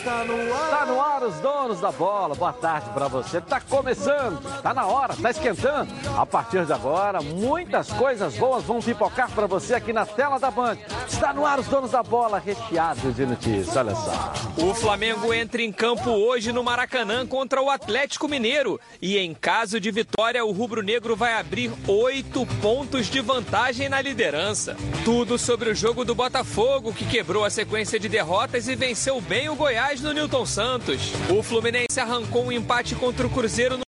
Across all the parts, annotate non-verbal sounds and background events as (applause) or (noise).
Está no ar. Tá no ar os donos da bola. Boa tarde para você. Tá começando. Tá na hora, tá esquentando. A partir de agora, muitas coisas boas vão pipocar para você aqui na tela da Band. Está no ar os donos da bola, recheado de notícias. Olha só. O Flamengo entra em campo hoje no Maracanã contra o Atlético Mineiro. E em caso de vitória, o rubro-negro vai abrir oito pontos de vantagem na liderança. Tudo sobre o jogo do Botafogo, que quebrou a sequência de derrotas e venceu bem o Goiás no Newton Santos. O Fluminense arrancou um empate contra o Cruzeiro no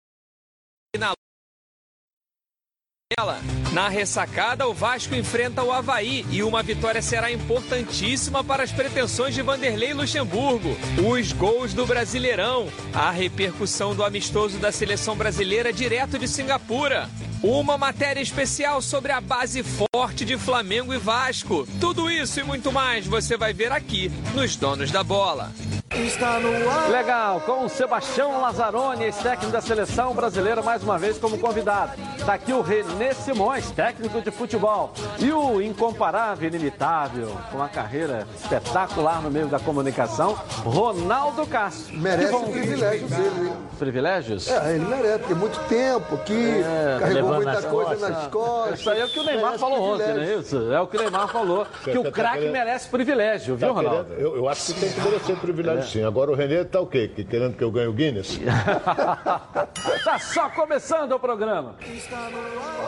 na ressacada, o Vasco enfrenta o Havaí e uma vitória será importantíssima para as pretensões de Vanderlei Luxemburgo. Os gols do Brasileirão, a repercussão do amistoso da seleção brasileira direto de Singapura. Uma matéria especial sobre a base forte de Flamengo e Vasco. Tudo isso e muito mais você vai ver aqui nos Donos da Bola. Está no ar. Legal, com o Sebastião Lazzaroni, ex-técnico da seleção brasileira, mais uma vez como convidado. Tá aqui o Renê Simões, técnico de futebol. E o incomparável, inimitável, com uma carreira espetacular no meio da comunicação, Ronaldo Castro. Merece bom- o privilégio dele, hein? Privilégios? É, ele merece, porque muito tempo aqui, É, carregou muita nas coisa costas. nas costas. Isso aí é o que o Neymar Merece falou ontem, não é isso? É o que o Neymar falou, que o tá craque querendo- merece privilégio, viu, Tá Ronaldo? querendo- eu, eu acho que tem que merecer privilégio sim. Agora o Renê tá o quê? Que querendo que eu ganhe o Guinness? (laughs) tá só começando o programa. Está no ar.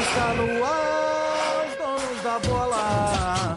Está no ar. Os donos da bola.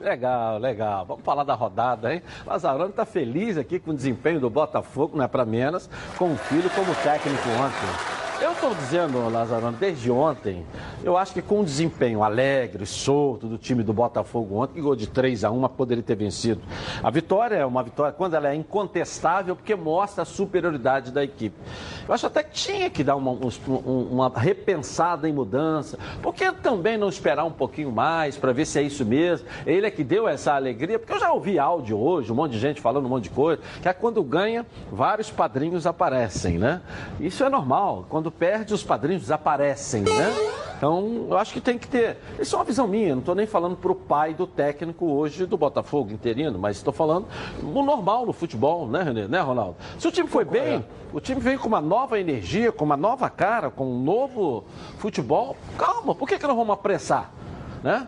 Legal, legal. Vamos falar da rodada, hein? Lazarone tá feliz aqui com o desempenho do Botafogo, não é para menos, com o filho como técnico ontem. Eu estou dizendo, Lazarone, desde ontem, eu acho que com o desempenho alegre, solto do time do Botafogo ontem, que gol de 3 a 1 mas poderia ter vencido. A vitória é uma vitória, quando ela é incontestável, porque mostra a superioridade da equipe. Eu acho até que tinha que dar uma, um- uma repensada em mudança. Por que também não esperar um pouquinho mais para ver se é isso mesmo? Ele é que deu essa alegria, porque eu já ouvi áudio hoje, um monte de gente falando um monte de coisa, que é quando ganha, vários padrinhos aparecem, né? Isso é normal. Quando perde, os padrinhos desaparecem, né? Então, eu acho que tem que ter. Isso é uma visão minha, não estou nem falando para o pai do técnico hoje do Botafogo, interino, mas estou falando o normal no futebol, né, Renê? Né, Ronaldo? Se o time foi bem, o time veio com uma nova energia, com uma nova cara, com um novo futebol, calma, por que, que nós vamos apressar? Né?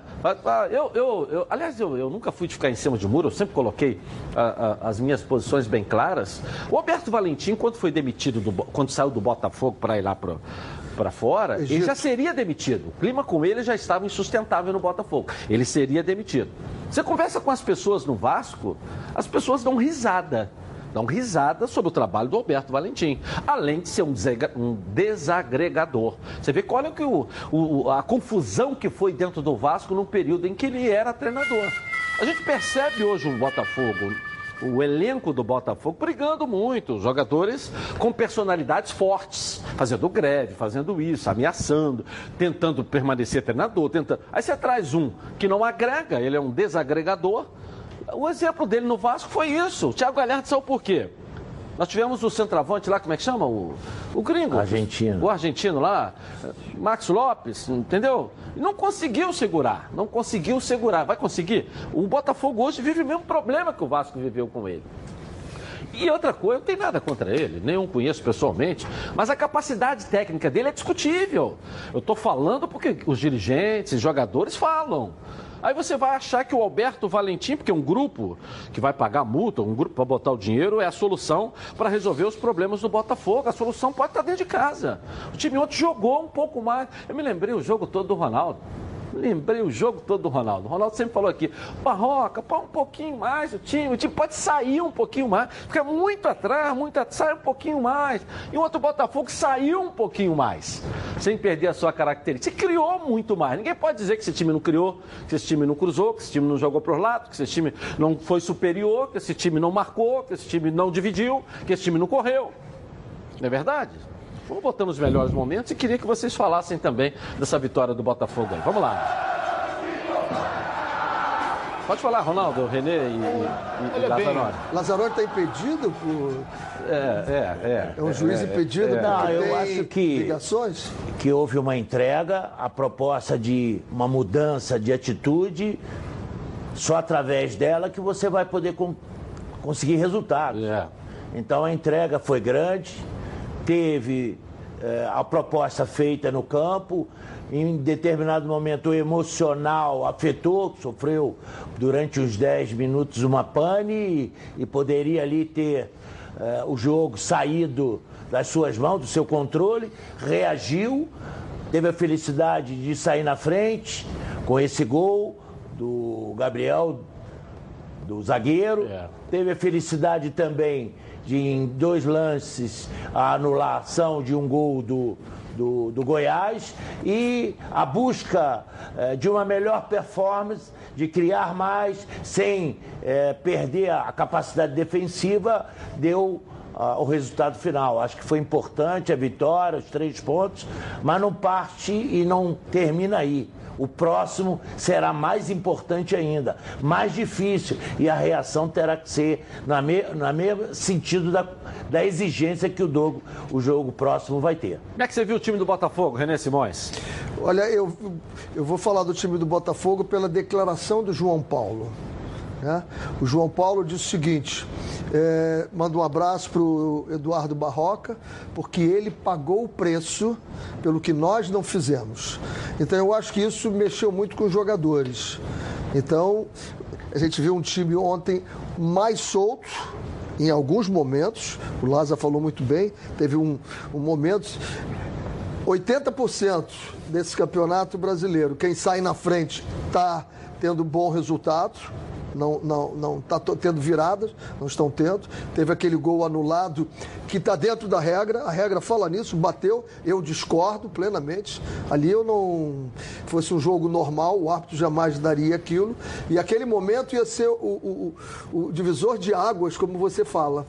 Eu, eu, eu- aliás, eu, eu nunca fui de ficar em cima de muro, eu sempre coloquei ah, ah, as minhas posições bem claras. O Alberto Valentim, quando foi demitido, do quando saiu do Botafogo para ir lá para fora, ele Egito. já seria demitido. O clima com ele já estava insustentável no Botafogo. Ele seria demitido. Você conversa com as pessoas no Vasco, as pessoas dão risada. Dão risada sobre o trabalho do Alberto Valentim, além de ser um, desagregador. Você vê que olha que o, o- a confusão que foi dentro do Vasco num período em que ele era treinador. A gente percebe hoje um Botafogo o elenco do Botafogo brigando muito, os jogadores com personalidades fortes, fazendo greve, fazendo isso, ameaçando, tentando permanecer treinador, tentando. Aí você traz um que não agrega, ele é um desagregador. O exemplo dele no Vasco foi isso. O Thiago Galhardo saiu por quê? Nós tivemos o centroavante lá, como é que chama? O, o gringo. Argentino. O argentino lá, Max Lopes, entendeu? Não conseguiu segurar, não conseguiu segurar. Vai conseguir? O Botafogo hoje vive o mesmo problema que o Vasco viveu com ele. E outra coisa, eu não tenho nada contra ele, nenhum conheço pessoalmente, mas a capacidade técnica dele é discutível. Eu estou falando porque os dirigentes e jogadores falam. Aí você vai achar que o Alberto Valentim, porque é um grupo que vai pagar multa, um grupo para botar o dinheiro, é a solução para resolver os problemas do Botafogo. A solução pode estar dentro de casa. O time ontem jogou um pouco mais. Eu me lembrei o jogo todo do Ronaldo. Lembrei o jogo todo do Ronaldo. O Ronaldo sempre falou aqui, Barroca, pá um pouquinho mais o time, o time pode sair um pouquinho mais, fica muito atrás, muito atrás, sai um pouquinho mais. E o outro Botafogo saiu um pouquinho mais, sem perder a sua característica. Se criou muito mais. Ninguém pode dizer que esse time não criou, que esse time não cruzou, que esse time não jogou para os lados, que esse time não foi superior, que esse time não marcou, que esse time não dividiu, que esse time não correu. Não é verdade? Vamos botar nos melhores momentos e queria que vocês falassem também dessa vitória do Botafogo aí. Vamos lá. Pode falar, Ronaldo, Renê e, e, e Lazarone. Lazarone está impedido por. É, é, é. É um juiz é, impedido é. Não, porque eu acho que- ligações? que houve uma entrega, a proposta de uma mudança de atitude, só através dela que você vai poder con- conseguir resultados. É. Então a entrega foi grande, teve eh, a proposta feita no campo, em determinado momento o emocional afetou, sofreu durante uns 10 minutos uma pane e, e poderia ali ter eh, o jogo saído das suas mãos, do seu controle, reagiu, teve a felicidade de sair na frente com esse gol do Gabriel do zagueiro. É. Teve a felicidade também de, em dois lances, a anulação de um gol do, do, do Goiás e a busca eh, de uma melhor performance, de criar mais, sem eh, perder a capacidade defensiva, deu ah, o resultado final. Acho que foi importante a vitória, os três pontos, mas não parte e não termina aí. O próximo será mais importante ainda, mais difícil, e a reação terá que ser na me, na mesmo sentido da, da exigência que o, dogo, o jogo próximo vai ter. Como é que você viu o time do Botafogo, Renê Simões? Olha, eu, eu vou falar do time do Botafogo pela declaração do João Paulo. Né? O João Paulo disse o seguinte: é, manda um abraço para o Eduardo Barroca, porque ele pagou o preço pelo que nós não fizemos. Então eu acho que isso mexeu muito com os jogadores. Então, a gente viu um time ontem mais solto, em alguns momentos, o Lázaro falou muito bem, teve um, um momento 80% desse campeonato brasileiro, quem sai na frente está tendo bom resultado, não não não está tendo viradas, não estão tendo. Teve aquele gol anulado que está dentro da regra, a regra fala nisso, bateu, eu discordo plenamente. Ali eu não fosse um jogo normal, o árbitro jamais daria aquilo. E aquele momento ia ser o, o, o, divisor de águas, como você fala.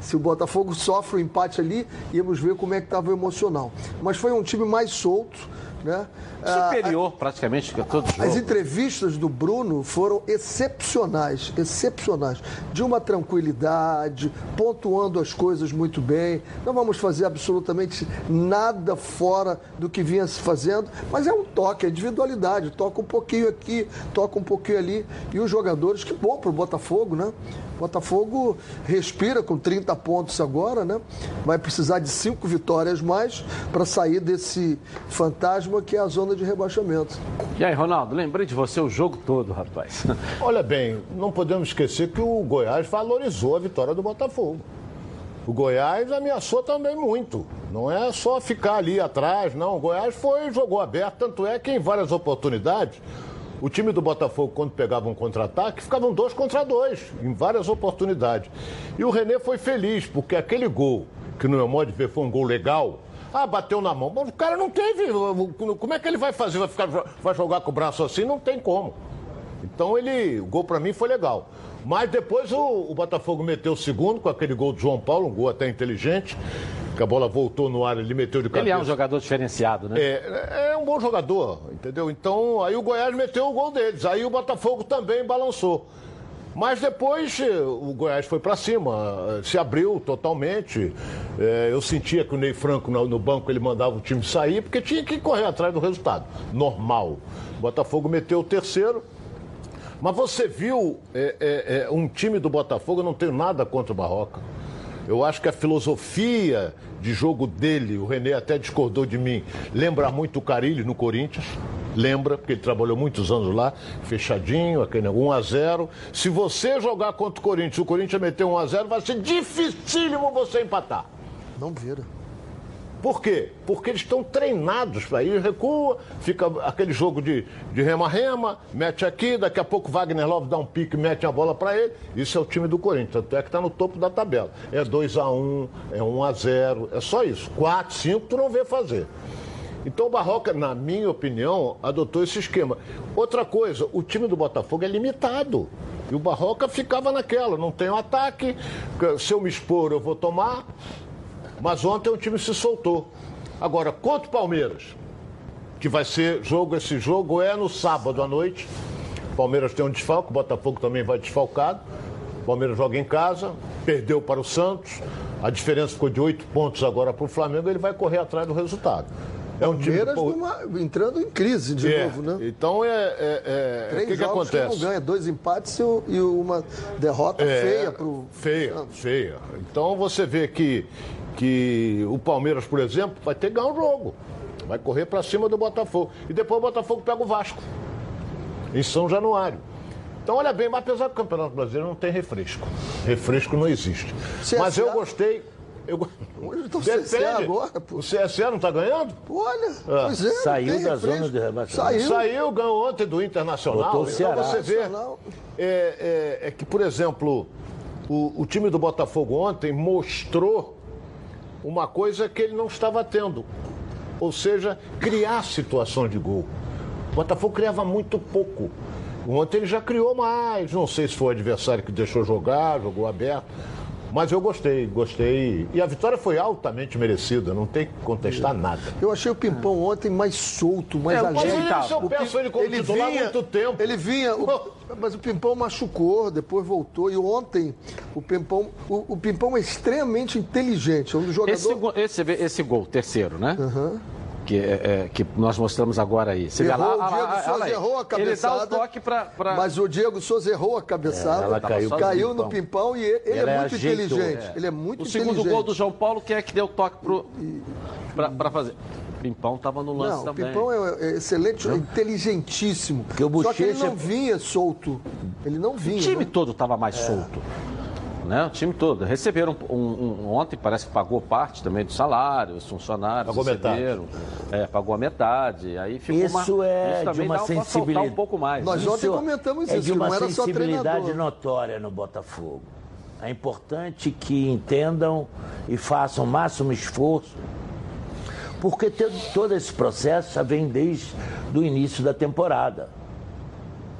Se o Botafogo sofre o empate ali, íamos ver como é que estava o emocional. Mas foi um time mais solto, né? Ah, Superior, praticamente, que todo jogo. as entrevistas do Bruno foram excepcionais, excepcionais. De uma tranquilidade, pontuando as coisas muito bem. Não vamos fazer absolutamente nada fora do que vinha se fazendo, mas é um toque, é individualidade. Toca um pouquinho aqui, toca um pouquinho ali. E os jogadores, que bom para o Botafogo, né? Botafogo respira com 30 pontos agora, né? Vai precisar de cinco vitórias mais para sair desse fantasma que é a zona de rebaixamento. E aí, Ronaldo, lembrei de você o jogo todo, rapaz. (laughs) Olha bem, não podemos esquecer que o Goiás valorizou a vitória do Botafogo. O Goiás ameaçou também muito. Não é só ficar ali atrás, não. O Goiás foi jogou aberto, tanto é que em várias oportunidades o time do Botafogo, quando pegava um contra-ataque, ficavam dois contra dois, em várias oportunidades. E o René foi feliz, porque aquele gol, que no meu modo de ver foi um gol legal, ah, bateu na mão. Mas o cara não teve. Como é que ele vai fazer? Vai, ficar, vai jogar com o braço assim? Não tem como. Então ele, o gol para mim foi legal. Mas depois o, o, Botafogo meteu o segundo com aquele gol do João Paulo, um gol até inteligente, que a bola voltou no ar, ele meteu de cabeça. Ele é um jogador diferenciado, né? É, é um bom jogador, entendeu? Então aí o Goiás meteu o gol deles, aí o Botafogo também balançou. Mas depois o Goiás foi para cima, se abriu totalmente. É, eu sentia que o Ney Franco no banco ele mandava o time sair, porque tinha que correr atrás do resultado. Normal. O Botafogo meteu o terceiro. Mas você viu é, é, um time do Botafogo, eu não tenho nada contra o Barroca. Eu acho que a filosofia de jogo dele, o René até discordou de mim, lembra muito o Carilli no Corinthians. Lembra, porque ele trabalhou muitos anos lá, fechadinho, aquele 1 a 0 Se você jogar contra o Corinthians, o Corinthians meter 1 a 0 vai ser dificílimo você empatar. Não vira. Por quê? Porque eles estão treinados para ir, recua, fica aquele jogo de de rema-rema, mete aqui, daqui a pouco Wagner Love dá um pique, mete a bola para ele. Isso é o time do Corinthians, tanto é que está no topo da tabela. É 2 a 1 é 1 a 0 é só isso. 4, 5 tu não vê fazer. Então o Barroca, na minha opinião, adotou esse esquema. Outra coisa, o time do Botafogo é limitado. E o Barroca ficava naquela, não tem um ataque, se eu me expor eu vou tomar. Mas ontem o time se soltou. Agora, contra o Palmeiras, que vai ser jogo, esse jogo é no sábado à noite. O Palmeiras tem um desfalque, o Botafogo também vai desfalcado. O Palmeiras joga em casa, perdeu para o Santos. A diferença ficou de oito pontos agora para o Flamengo, ele vai correr atrás do resultado. É um Palmeiras time... numa, entrando em crise de é, novo, né? Então é. é, é Três o que, que jogos acontece? Que ganha, dois empates e uma derrota É, feia para o. Feia, feia. Então você vê que, que o Palmeiras, por exemplo, vai ter que ganhar um jogo. Vai correr para cima do Botafogo. E depois o Botafogo pega o Vasco. Em São Januário. Então, olha bem, mas apesar do Campeonato Brasileiro não tem refresco. Refresco não existe. CSA? Mas eu gostei. Eu... go- Hoje tá o CSA agora, pô. O CSA não está ganhando? Olha, pois é, Saiu da refresco. zona de rebaixamento. Saiu. Saiu, ganhou ontem do Internacional. Botou o então Ceará. você vê é, é- é que, por exemplo, o, o time do Botafogo ontem mostrou uma coisa que ele não estava tendo. Ou seja, criar situações de gol. O Botafogo criava muito pouco. Ontem ele já criou mais. Não sei se foi o adversário que deixou jogar, jogou aberto. Mas eu gostei, gostei. E a vitória foi altamente merecida, não tem que contestar nada. Eu achei o Pimpão ontem mais solto, mais É, eu ele como titular há muito tempo. Ele vinha, o- mas o Pimpão machucou, depois voltou. E ontem o Pimpão, o, o Pimpão é extremamente inteligente. É um jogador. Esse, esse, esse gol, terceiro, né? Que, é, é, que nós mostramos agora aí. Você Errou, lá, o lá, Diego Souza errou a Ele dá cabeçada. o toque pra. pra... Mas o Diego Souza errou a cabeçada. É, ela caiu caiu no Pimpão. E ele, ele é muito ajeitou, inteligente. é. Ele é muito o segundo inteligente. gol do João Paulo, quem é que deu o toque pro, pra, pra fazer? Pimpão tava no lance Não, o também. Pimpão é, é excelente, é inteligentíssimo. Porque o Só que ele não vinha solto. Ele não O vinha. time né? todo tava mais solto. Né? O time todo. Receberam um, um- ontem, parece que pagou parte também do salário, os funcionários Pagou metade. receberam. É, pagou a metade. Aí ficou Isso uma, é de também uma dá sensibilidade. um pouco mais. Nós né? ontem comentamos é isso, de que uma não era sensibilidade notória no Botafogo. É importante que entendam e façam o máximo esforço, porque todo esse processo já vem desde o início da temporada.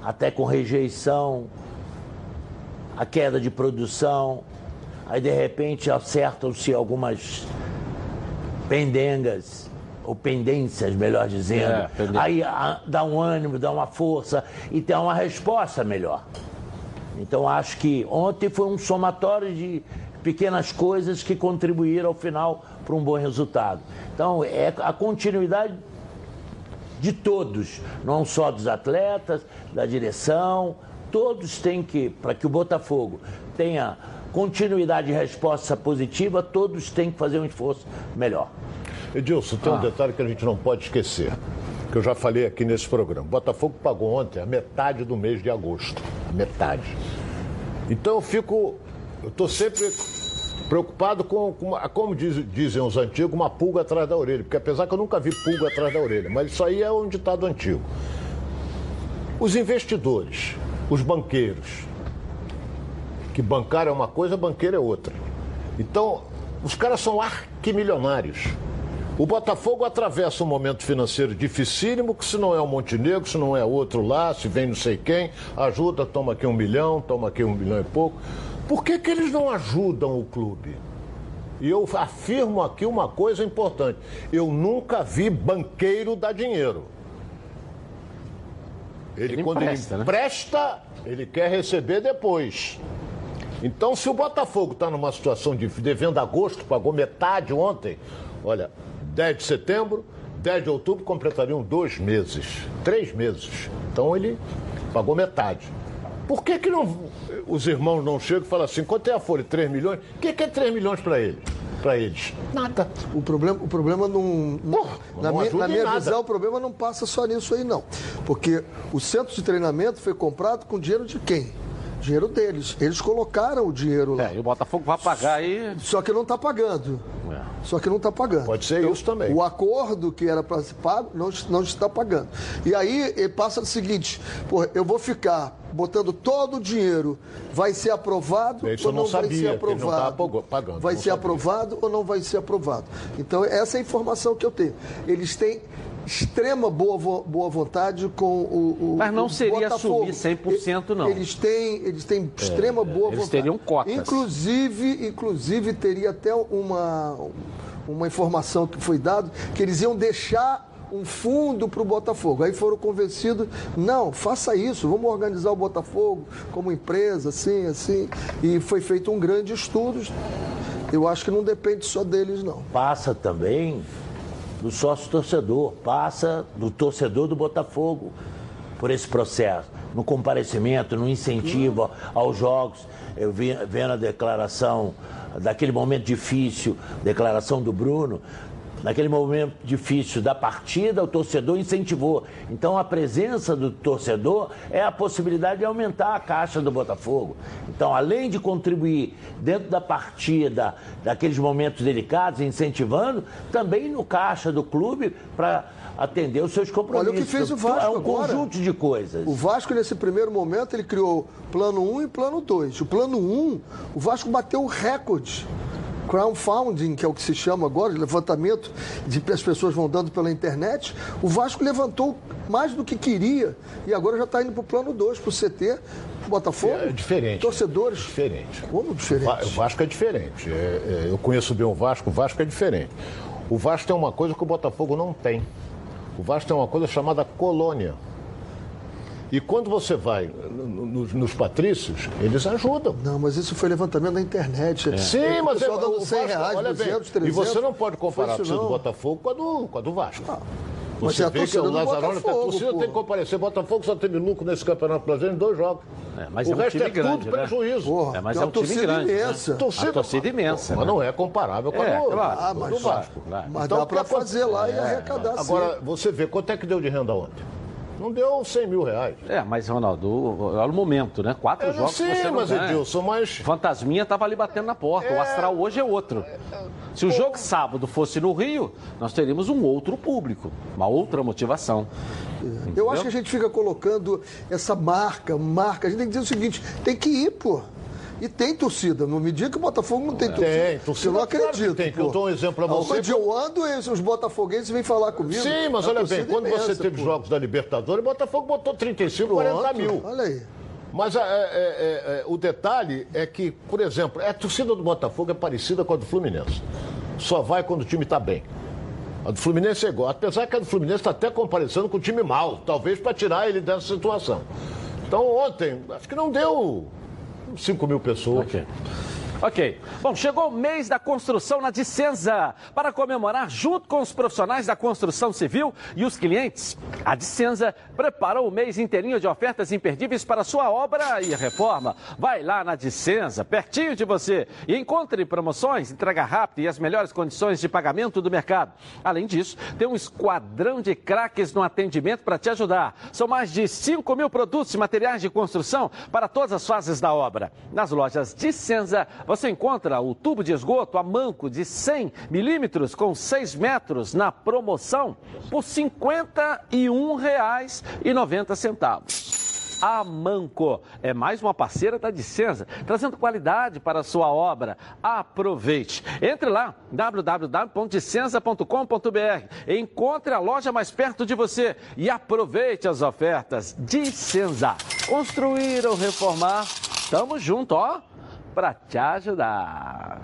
Até com rejeição, a queda de produção, aí de repente acertam-se algumas pendengas, ou pendências, melhor dizendo. É, aí a- dá um ânimo, dá uma força e tem uma resposta melhor. Então acho que ontem foi um somatório de pequenas coisas que contribuíram ao final para um bom resultado. Então é a continuidade de todos, não só dos atletas, da direção, todos têm que, para que o Botafogo tenha continuidade e resposta positiva, todos têm que fazer um esforço melhor. Edilson, tem um detalhe que a gente não pode esquecer, que eu já falei aqui nesse programa. O Botafogo pagou ontem a metade do mês de agosto. A metade. Então eu fico. Eu estou sempre preocupado com, com como diz- dizem os antigos, uma pulga atrás da orelha. Porque apesar que eu nunca vi pulga atrás da orelha, mas isso aí é um ditado antigo. Os investidores, os banqueiros, que bancar é uma coisa, banqueiro é outra. Então, os caras são arquimilionários. O Botafogo atravessa um momento financeiro dificílimo, que se não é o Montenegro, se não é outro lá, se vem não sei quem, ajuda, toma aqui um milhão, toma aqui um milhão e pouco. Por que, que eles não ajudam o clube? E eu afirmo aqui uma coisa importante: eu nunca vi banqueiro dar dinheiro. Ele, Ele quando empresta, ele né? empresta, ele quer receber depois. Então, se o Botafogo está numa situação de devendo agosto, pagou metade ontem, olha, 10 de setembro, 10 de outubro completariam dois meses, três meses. Então ele pagou metade. Por que, que não, os irmãos não chegam e falam assim, quanto é a folha? 3 milhões? O que, que é 3 milhões para ele? Para eles? Nada. O problema, o problema não. Pô, na não minha, na minha nada. visão, o problema não passa só nisso aí, não. Porque o centro de treinamento foi comprado com dinheiro de quem? Dinheiro deles. Eles colocaram o dinheiro lá. É, e o Botafogo vai pagar aí. Só que não está pagando. É. só que não está pagando. Pode ser isso também. O acordo que era para ser pago não, não está pagando. E aí ele passa o seguinte: pô, eu vou ficar botando todo o dinheiro, vai ser aprovado Isso ou eu não não, vai sabia, ser que ele não aprovado? estava pagando, vai não ser sabia. aprovado ou não vai ser aprovado? Então, essa é a informação que eu tenho. Eles têm extrema boa, boa vontade com o, o Mas não o seria Botafogo. assumir 100% não. Eles têm, eles têm extrema boa eles vontade. teriam cotas. Inclusive, inclusive teria até uma, uma informação que foi dada que eles iam deixar um fundo para o Botafogo. Aí foram convencidos, não, faça isso, vamos organizar o Botafogo como empresa, assim, assim. E foi feito um grande estudo. Eu acho que não depende só deles, não. Passa também do sócio torcedor, passa do torcedor do Botafogo por esse processo, no comparecimento, no incentivo aos jogos. Eu vi vendo a declaração daquele momento difícil, declaração do Bruno, naquele momento difícil da partida, o torcedor incentivou. Então a presença do torcedor é a possibilidade de aumentar a caixa do Botafogo. Então, além de contribuir dentro da partida, daqueles momentos delicados, incentivando, também no caixa do clube para atender os seus compromissos. Olha o que fez o Então, Vasco É um agora. conjunto de coisas. O Vasco, nesse primeiro momento, ele criou plano 1 e plano 2. O plano 1, o Vasco bateu o recorde. Crowdfunding, que é o que se chama agora, levantamento de que as pessoas vão dando pela internet. O Vasco levantou mais do que queria e agora já está indo para o plano 2, para o CT. Botafogo? É diferente. Torcedores? Diferente. Como diferente? O Vasco é diferente. É, é, eu conheço bem o Vasco, o Vasco é diferente. O Vasco tem uma coisa que o Botafogo não tem. O Vasco tem uma coisa chamada colônia. E quando você vai no- no- nos patrícios, eles ajudam. Não, mas isso foi levantamento na internet. Sim, o mas pessoal é, dando o 100 Vasco, reais, olha 200, bem, 300. E você não pode comparar a torcida do não. Botafogo com a do, com a do Vasco. mas Você é a vê que torcida o do Lazarone, a Botafogo, torcida pô. tem que comparecer. Botafogo só teve lucro nesse Campeonato Brasileiro em dois jogos. É, mas o é um resto time é grande, tudo né? prejuízo. Porra, É, mas é uma um time torcida grande, né? imensa. A torcida imensa, Mas né? não é comparável com a É, do, claro. Ah, do mas, Vasco. claro. mas Então, dá para fazer lá e É, arrecadar Agora, sim. você vê quanto é que deu de renda ontem? Não deu 100 mil reais. É, mas, Ronaldo, olha o momento, né? Quatro Eu jogos não mas ganha. Edilson, mas. Fantasminha estava ali batendo na porta. O astral hoje é outro. Se o jogo sábado fosse no Rio, nós teríamos um outro público, uma outra motivação. Eu acho que a gente fica colocando essa marca, marca. A gente tem que dizer o seguinte: tem que ir, pô. E tem torcida. Não me diga que o Botafogo não tem torcida. Tem, torcida, Eu não claro acredito. tem, que eu dou um exemplo pra você. Onde eu ando, esses- os botafoguenses vêm falar comigo. Sim, mas olha bem, quando é você imensa, teve pô. jogos da Libertadores, o Botafogo botou 35, 40 Pronto, mil. Olha aí. Mas é, é, é, é, o detalhe é que, por exemplo, a torcida do Botafogo é parecida com a do Fluminense. Só vai quando o time está bem. A do Fluminense é igual. Apesar que a do Fluminense está até comparecendo com o time mal, talvez para tirar ele dessa situação. Então, ontem, acho que não deu 5 mil pessoas. Ok. Ok. Bom, chegou o mês da construção na Dicenza. Para comemorar junto com os profissionais da construção civil e os clientes, a Dicenza preparou o mês inteirinho de ofertas imperdíveis para sua obra e reforma. Vai lá na Dicenza, pertinho de você, e encontre promoções, entrega rápida e as melhores condições de pagamento do mercado. Além disso, tem um esquadrão de craques no atendimento para te ajudar. São mais de 5 mil produtos e materiais de construção para todas as fases da obra. Nas lojas Dicenza, você encontra o tubo de esgoto a manco de 100 milímetros com 6 metros na promoção por R$ 51,90. A Manco é mais uma parceira da Dicenza, trazendo qualidade para a sua obra. Aproveite. Entre lá, www.dicenza.com.br. Encontre a loja mais perto de você e aproveite as ofertas. Dicenza. Construir ou reformar, tamo junto, ó, para te ajudar.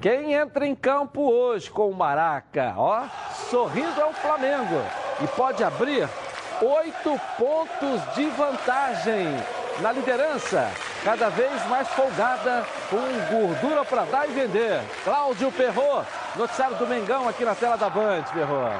Quem entra em campo hoje com o Maraca, ó, sorrindo é o Flamengo e pode abrir oito pontos de vantagem na liderança, cada vez mais folgada, com gordura para dar e vender. Cláudio Perrot, noticiário do Mengão aqui na tela da Band, Perrot.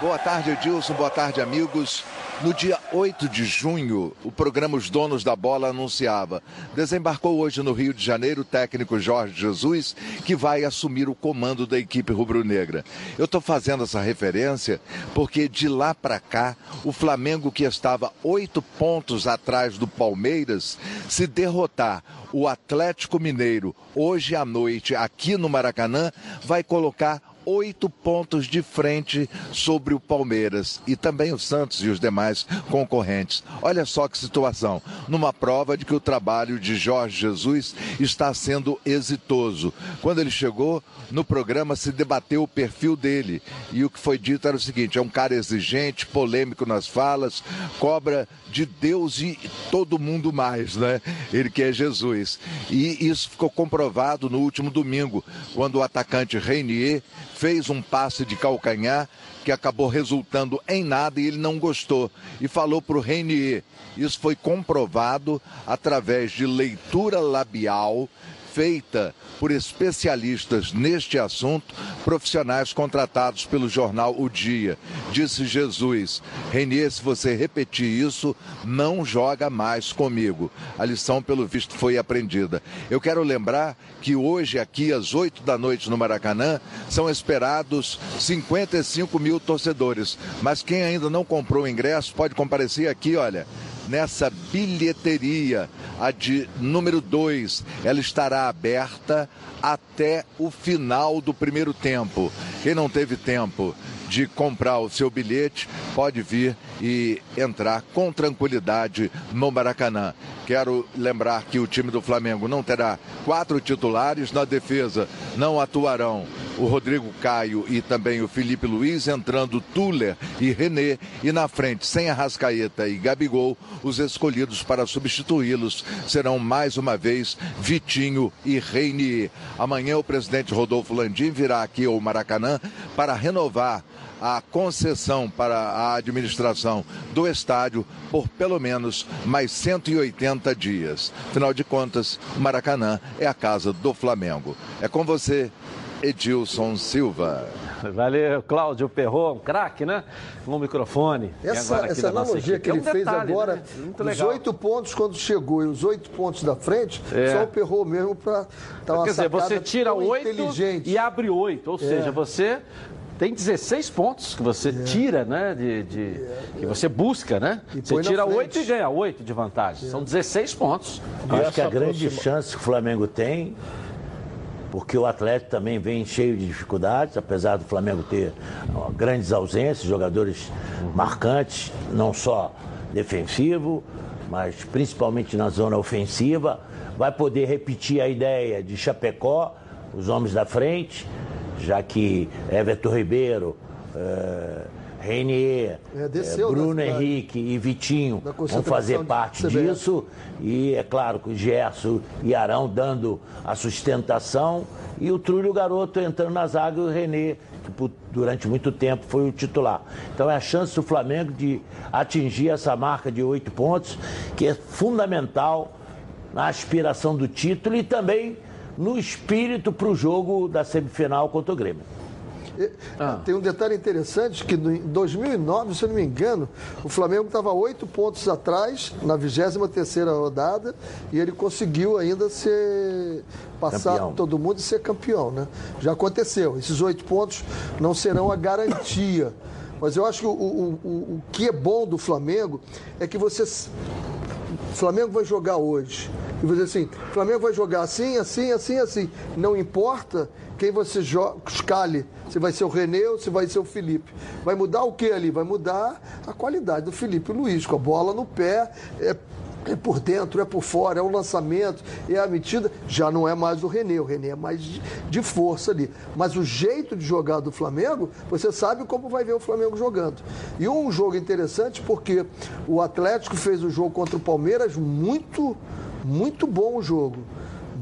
Boa tarde, Edilson. Boa tarde, amigos. No dia 8 de junho, o programa Os Donos da Bola anunciava: desembarcou hoje no Rio de Janeiro o técnico Jorge Jesus, que vai assumir o comando da equipe rubro-negra. Eu estou fazendo essa referência porque de lá para cá, o Flamengo, que estava oito pontos atrás do Palmeiras, se derrotar o Atlético Mineiro hoje à noite aqui no Maracanã, vai colocar oito pontos de frente sobre o Palmeiras e também o Santos e os demais concorrentes. Olha só que situação. Numa prova de que o trabalho de Jorge Jesus está sendo exitoso. Quando ele chegou, no programa se debateu o perfil dele e o que foi dito era o seguinte: é um cara exigente, polêmico nas falas, cobra de Deus e todo mundo mais, né? Ele que é Jesus. E isso ficou comprovado no último domingo, quando o atacante Reinier fez um passe de calcanhar que acabou resultando em nada e ele não gostou. E falou para o Reinier. Isso foi comprovado através de leitura labial feita por especialistas neste assunto, profissionais contratados pelo jornal O Dia. Disse Jesus: Renier, se você repetir isso, não joga mais comigo. A lição, pelo visto, foi aprendida. Eu quero lembrar que hoje, aqui às 8 da noite no Maracanã, são esperados 55 mil torcedores. Mas quem ainda não comprou o ingresso pode comparecer aqui, olha nessa bilheteria, a de número 2. Ela estará aberta até o final do primeiro tempo. Quem não teve tempo de comprar o seu bilhete, pode vir e entrar com tranquilidade no Maracanã. Quero lembrar que o time do Flamengo não terá quatro titulares na defesa, não atuarão o Rodrigo Caio e também o Felipe Luiz, entrando Tuller e René, e na frente, sem Arrascaeta e Gabigol, os escolhidos para substituí-los serão mais uma vez Vitinho e Reinier. Amanhã o presidente Rodolfo Landim virá aqui ao Maracanã para renovar a concessão para a administração do estádio por pelo menos mais 180 dias. Afinal de contas, o Maracanã é a casa do Flamengo. É com você, Edilson Silva. Valeu, Cláudio Perron, craque, né? Com o microfone. Essa, essa analogia que ele é um fez detalhe, agora, né? os oito pontos quando chegou e os oito pontos da frente, É. só o Perron mesmo para dar uma Quer dizer, você tira oito e abre oito. Ou seja, você tem 16 pontos que você tira, né? De, de- que você busca, né? E Você tira frente. oito e ganha oito de vantagem. São 16 pontos. Eu acho que a grande aproxima- chance que o Flamengo tem, porque o Atlético também vem cheio de dificuldades, apesar do Flamengo ter ó, grandes ausências, jogadores marcantes, não só defensivo, mas principalmente na zona ofensiva, vai poder repetir a ideia de Chapecó, os homens da frente, já que Everton Ribeiro, eh, Reinier, É, desceu, eh, Bruno né, Henrique e Vitinho vão fazer parte disso. E é claro que o Gerson e Arão dando a sustentação e o Trulho Garoto entrando na zaga e o Renê, que durante muito tempo foi o titular. Então é a chance do Flamengo de atingir essa marca de oito pontos, que é fundamental na aspiração do título e também no espírito para o jogo da semifinal contra o Grêmio. E- Tem um detalhe interessante que em 2009, se eu não me engano, o Flamengo estava oito pontos atrás na 23ª rodada e ele conseguiu ainda ser passar Campeão. todo mundo e ser campeão, né? Já aconteceu. Esses oito pontos não serão a garantia. Mas eu acho que o, o- o- o que é bom do Flamengo é que você o Flamengo vai jogar hoje. E você assim, o Flamengo vai jogar assim, assim, assim, assim. Não importa quem você escale, se vai ser o René ou se vai ser o Felipe. Vai mudar o que ali? Vai mudar a qualidade do Felipe Luiz, com a bola no pé, é, é por dentro, é por fora, é o lançamento, é a metida. Já não é mais o René, o René é mais de, de força ali. Mas o jeito de jogar do Flamengo, você sabe como vai ver o Flamengo jogando. E um jogo interessante porque o Atlético fez o jogo contra o Palmeiras muito, muito bom o jogo.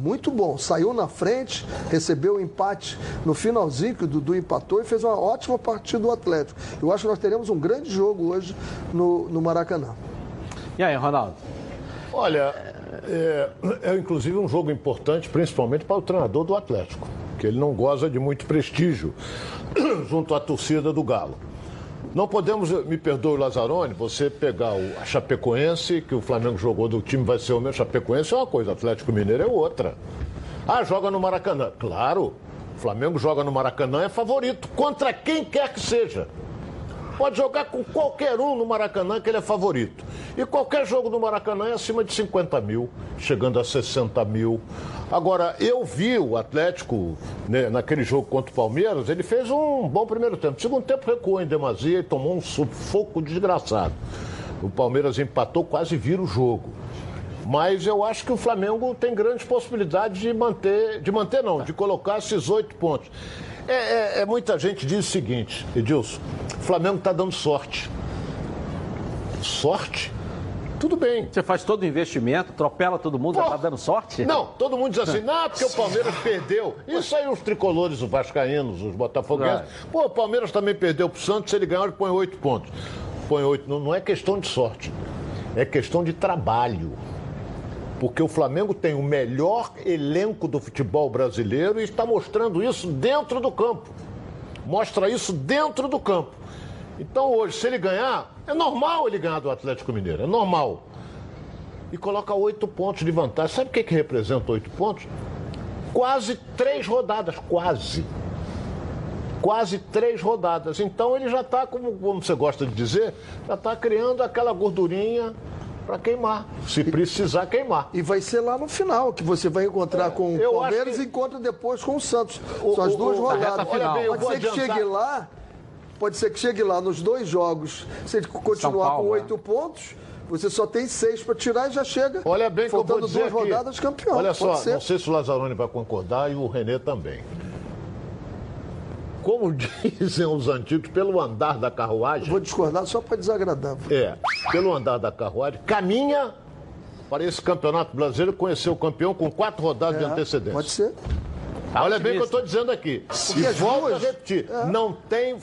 Muito bom. Saiu na frente, recebeu o empate no finalzinho, que o Dudu empatou e fez uma ótima partida do Atlético. Eu acho que nós teremos um grande jogo hoje no, no Maracanã. E aí, Ronaldo? Olha, é, é inclusive um jogo importante, principalmente para o treinador do Atlético, que ele não goza de muito prestígio (clears throat) junto à torcida do Galo. Não podemos, me perdoe, Lazarone, você pegar o, Chapecoense, que o Flamengo jogou do time vai ser o meu Chapecoense, é uma coisa, Atlético Mineiro é outra. Ah, joga no Maracanã. Claro, o Flamengo joga no Maracanã, é favorito, contra quem quer que seja. Pode jogar com qualquer um no Maracanã que ele é favorito. E qualquer jogo no Maracanã é acima de 50 mil, chegando a 60 mil. Agora, eu vi o Atlético né, naquele jogo contra o Palmeiras, ele fez um bom primeiro tempo. Segundo tempo recuou em demasia e tomou um sufoco desgraçado. O Palmeiras empatou, quase vira o jogo. Mas eu acho que o Flamengo tem grandes possibilidades de manter, de manter não, de colocar esses oito pontos. É, é, é, muita gente diz o seguinte, Edilson, o Flamengo está dando sorte. Sorte? Tudo bem. Você faz todo o investimento, atropela todo mundo, Pô, já está dando sorte? Não, todo mundo diz assim, não, (laughs) porque o Palmeiras perdeu. Isso aí os tricolores, os vascaínos, os botafoguenses. Pô, o Palmeiras também perdeu para o Santos, se ele ganhar, ele põe oito pontos. Põe oito, não, não é questão de sorte, é questão de trabalho porque o Flamengo tem o melhor elenco do futebol brasileiro e está mostrando isso dentro do campo. Mostra isso dentro do campo. Então hoje, se ele ganhar, é normal ele ganhar do Atlético Mineiro, é normal. E coloca oito pontos de vantagem. Sabe o que, que representa oito pontos? Quase três rodadas, quase. Quase três rodadas. Então ele já está, como, como você gosta de dizer, já está criando aquela gordurinha para queimar, se precisar queimar. E vai ser lá no final que você vai encontrar é, com o Palmeiras que... e encontra depois com o Santos. O, São as duas o, rodadas. Olha bem, pode ser adiantar... que chegue lá, pode ser que chegue lá nos dois jogos, se ele continuar Paulo, com oito né? pontos. Você só tem seis para dizer e já chega. Olha bem que eu vou dizer duas aqui. rodadas campeão. Olha só, ser. não sei se o Lazzaroni vai concordar e o Renê também como (laughs) dizem os antigos, pelo andar da carruagem. vou discordar só para desagradar. É, pelo andar da carruagem, caminha para esse campeonato brasileiro conhecer o campeão com quatro rodadas é, de antecedência. Pode ser. Olha bem o que eu estou dizendo aqui. e volto a repetir: é. não tem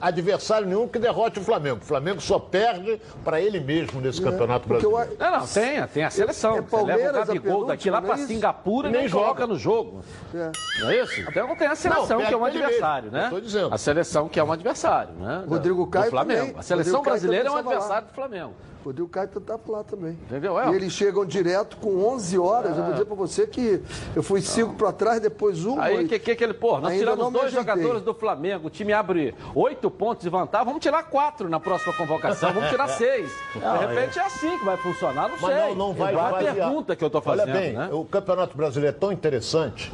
adversário nenhum que derrote o Flamengo. O Flamengo só perde para ele mesmo nesse é. campeonato brasileiro. Eu... Não, não, tem, tem a seleção. É Você leva o Gabigol daqui lá para Singapura e nem coloca no jogo. É. Não é isso? Então tem a seleção, não, que é um adversário, mesmo. né? dizendo. A seleção que é um adversário, né? Rodrigo Caio do Flamengo. Também. A seleção brasileira é um adversário do Flamengo. Rodrigo Caio tá lá também. Entendeu? É. E eles chegam direto com 11 horas. Eu vou dizer para você que eu fui cinco para trás, depois um. Aí o que, que, que ele, pô, nós tiramos dois jogadores do Flamengo, o time abre oito pontos de vantagem, vamos tirar quatro na próxima convocação, vamos tirar seis. (laughs) Não, de repente é. é assim que vai funcionar, não Mas sei. Não, não vai, é a pergunta que eu estou fazendo. Olha bem, né? o Campeonato Brasileiro é tão interessante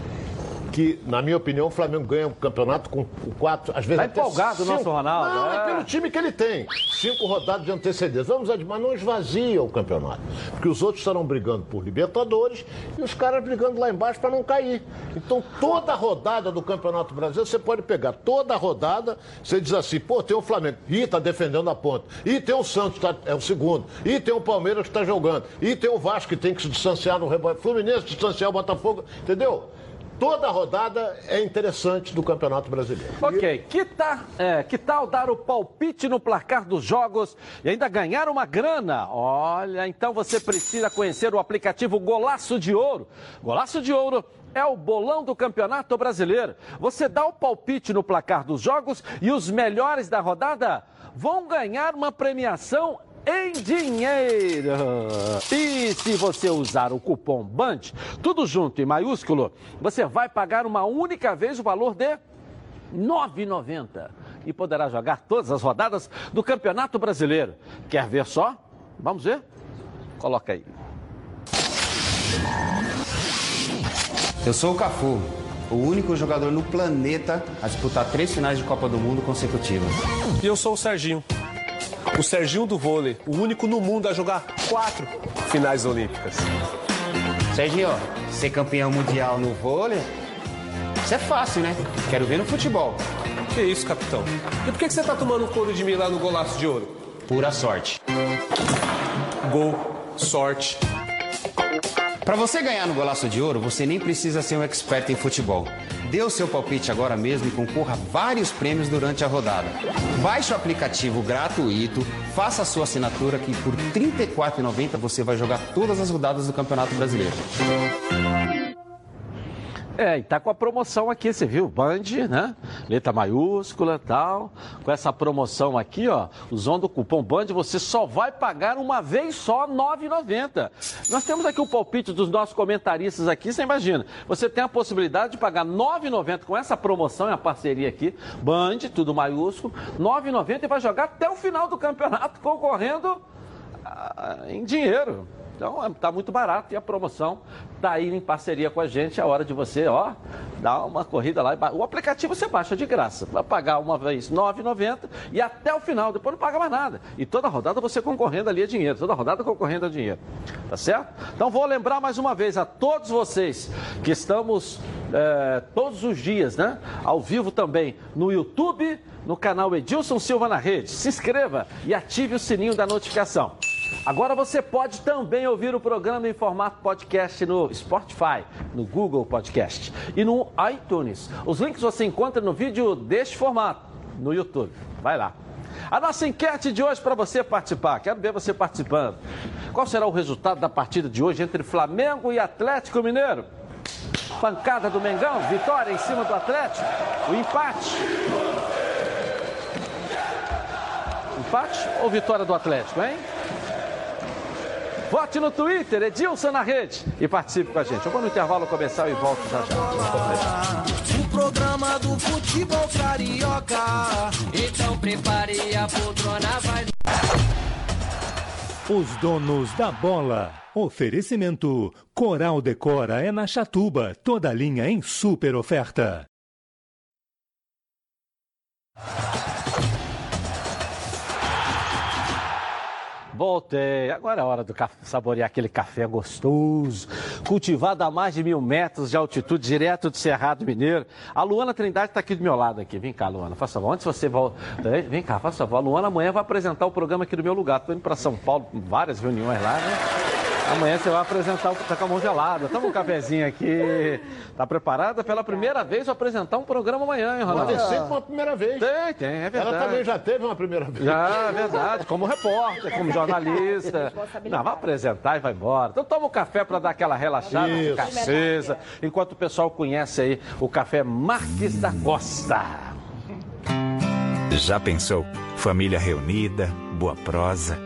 que, na minha opinião, o Flamengo ganha o um campeonato com quatro, às vezes. Tá empolgado o nosso Ronaldo. Não, é. é. pelo time que ele tem. Cinco rodadas de antecedência. Vamos mas não esvazia o campeonato. Porque os outros estarão brigando por Libertadores e os caras brigando lá embaixo para não cair. Então, toda rodada do Campeonato Brasileiro, você pode pegar toda a rodada, você diz assim, pô, tem o Flamengo, ih, tá defendendo a ponta. E tem o Santos, tá, é o segundo. E tem o Palmeiras que está jogando. E tem o Vasco que tem que se distanciar no rebote. Fluminense distanciar o Botafogo, entendeu? Toda a rodada é interessante do Campeonato Brasileiro. Ok, que, tá, é, que tal dar o palpite no placar dos jogos e ainda ganhar uma grana? Olha, então você precisa conhecer o aplicativo Golaço de Ouro. Golaço de Ouro é o bolão do Campeonato Brasileiro. Você dá o palpite no placar dos jogos e os melhores da rodada vão ganhar uma premiação em dinheiro. E se você usar o cupom BAND, tudo junto em maiúsculo, você vai pagar uma única vez o valor de R$ 9,90 e poderá jogar todas as rodadas do Campeonato Brasileiro. Quer ver só? Vamos ver? Coloca aí. Eu sou o Cafu, o único jogador no planeta a disputar três finais de Copa do Mundo consecutivas. E eu sou o Serginho o Serginho do vôlei, o único no mundo a jogar quatro finais olímpicas. Serginho, ser campeão mundial no vôlei, isso é fácil, né? Quero ver no futebol. Que isso, capitão? E por que você tá tomando couro de mim lá no golaço de ouro? Pura sorte. Gol, sorte. Para você ganhar no golaço de ouro, você nem precisa ser um expert em futebol. Dê o seu palpite agora mesmo e concorra a vários prêmios durante a rodada. Baixe o aplicativo gratuito, faça a sua assinatura que por R$ 34,90 você vai jogar todas as rodadas do Campeonato Brasileiro. É, e tá com a promoção aqui, você viu? Band, né? Letra maiúscula e tal. Com essa promoção aqui, ó, usando o cupom Band, você só vai pagar uma vez só R$ 9,90. Nós temos aqui o palpite dos nossos comentaristas aqui, você imagina. Você tem a possibilidade de pagar R$ 9,90 com essa promoção, é a parceria aqui, Band, tudo maiúsculo, R$ 9,90 e vai jogar até o final do campeonato concorrendo ah, em dinheiro. Então está muito barato e a promoção está aí em parceria com a gente. É hora de você, ó, dar uma corrida lá. O aplicativo você baixa de graça. Vai pagar uma vez R$ 9,90 e até o final, depois não paga mais nada. E toda rodada você concorrendo ali a dinheiro. Toda rodada concorrendo a dinheiro. Tá certo? Então vou lembrar mais uma vez a todos vocês que estamos é, todos os dias, né? Ao vivo também no YouTube, no canal Edilson Silva na Rede. Se inscreva e ative o sininho da notificação. Agora você pode também ouvir o programa em formato podcast no Spotify, no Google Podcast e no iTunes. Os links você encontra no vídeo deste formato, no YouTube. Vai lá. A nossa enquete de hoje para você participar. Quero ver você participando. Qual será o resultado da partida de hoje entre Flamengo e Atlético Mineiro? Pancada do Mengão, vitória em cima do Atlético, o empate. Empate ou vitória do Atlético, hein? Vote no Twitter, Edilson na rede e participe com a gente. Eu vou no intervalo comercial e volto já já. O programa do futebol carioca. Então prepare a poltrona, vai. Os donos da bola. Oferecimento. Coral Decora é na Chatuba. Toda linha em super oferta. Voltei. Agora é hora do café, saborear aquele café gostoso, cultivado a mais de mil metros de altitude, direto do Cerrado Mineiro. A Luana Trindade está aqui do meu lado aqui. Vem cá, Luana, faça favor. Antes você volta. Vem cá, faça favor. A Luana amanhã vai apresentar o programa aqui do meu lugar. Estou indo para São Paulo, várias reuniões lá, né? Amanhã você vai apresentar o tá com a mão gelada. Toma um cafezinho aqui. Tá preparada? Pela primeira vez vou apresentar um programa amanhã, hein, Ronaldo? Pode ser uma primeira vez. Tem, tem, é verdade. Ela também já teve uma primeira vez. Já, é verdade. Como repórter, como jornalista. Não, vai apresentar e vai embora. Então toma um café para dar aquela relaxada, Isso. ficar acesa. Enquanto o pessoal conhece aí o café Marques da Costa. Já pensou? Família reunida, boa prosa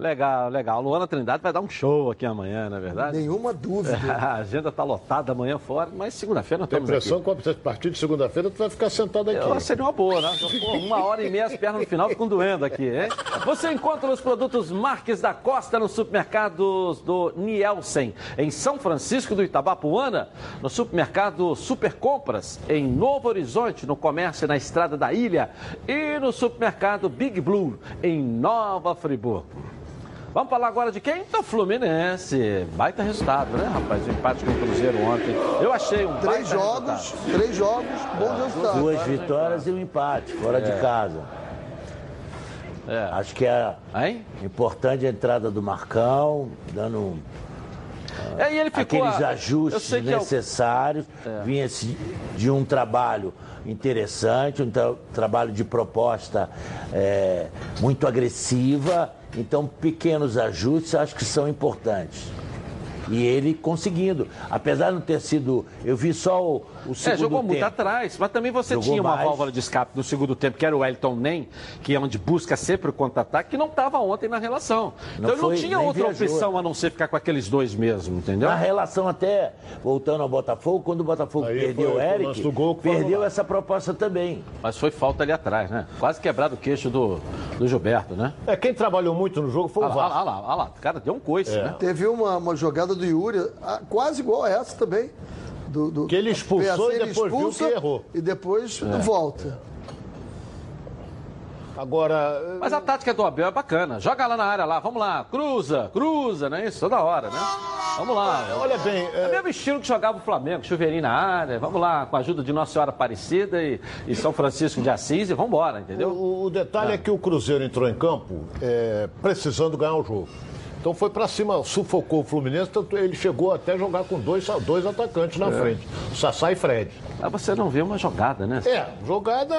Legal, legal. A Luana Trindade vai dar um show aqui amanhã, não é verdade? Nenhuma dúvida. (laughs) A agenda está lotada amanhã fora, mas segunda-feira nós Tem a estamos aqui. impressão que a partir de segunda-feira tu vai ficar sentado aqui. Eu, seria uma boa, né? Pô, uma hora e meia, as pernas no final ficam doendo aqui, hein? Você encontra os produtos Marques da Costa nos supermercados do Nielsen, em São Francisco do Itabapuana, no supermercado Super Compras, em Novo Horizonte, no comércio na Estrada da Ilha, e no supermercado Big Blue, em Nova Friburgo. Vamos falar agora de quem? Do Fluminense. Baita resultado, né, rapaz? O empate com o Cruzeiro ontem. Eu achei um Três baita jogos, resultado. três jogos, bons resultados. Duas vitórias e um empate, fora É. de casa. Acho que é importante a entrada do Marcão, dando um É, e ele ficou. aqueles eu ajustes é necessários. Vinha se- de um trabalho interessante, um tra- trabalho de proposta é, muito agressiva. Então, pequenos ajustes acho que são importantes. E ele conseguindo. Apesar de não ter sido. Eu vi só o, o segundo É, jogou muito tempo. atrás, mas também você Jogou tinha uma mais. válvula de escape no segundo tempo, que era o Elton Nem, que é onde busca sempre o contra-ataque, que não estava ontem na relação. Não então ele não foi- tinha outra viajou. opção a não ser ficar com aqueles dois mesmo, entendeu? Na relação até, voltando ao Botafogo, quando o Botafogo Aí perdeu foi o o Eric, do gol foi perdeu essa proposta também. Mas foi falta ali atrás, né? Quase quebrado o queixo do, do Gilberto, né? É, quem trabalhou muito no jogo foi o Olha lá, Vasco. olha lá, olha lá, o cara deu um coice, né? Teve uma, uma jogada do Yuri, ah, quase igual a essa também. Do, do- Que ele expulsou Foi e depois viu que errou. E depois É. volta. Agora. Mas a tática do Abel é bacana. Joga lá na área lá, vamos lá, cruza, cruza, não é isso? Toda hora, né? Vamos lá. Olha bem. É o mesmo estilo que jogava o Flamengo, chuveirinho na área. Vamos lá, com a ajuda de Nossa Senhora Aparecida e, e São Francisco de Assis e vamos embora, entendeu? O, o detalhe é. que o Cruzeiro entrou em campo é, precisando ganhar o jogo. Então foi para cima, sufocou o Fluminense, tanto ele chegou até jogar com dois, dois atacantes na é. frente, Sassá e Fred. Mas você não vê uma jogada, né? É, jogada.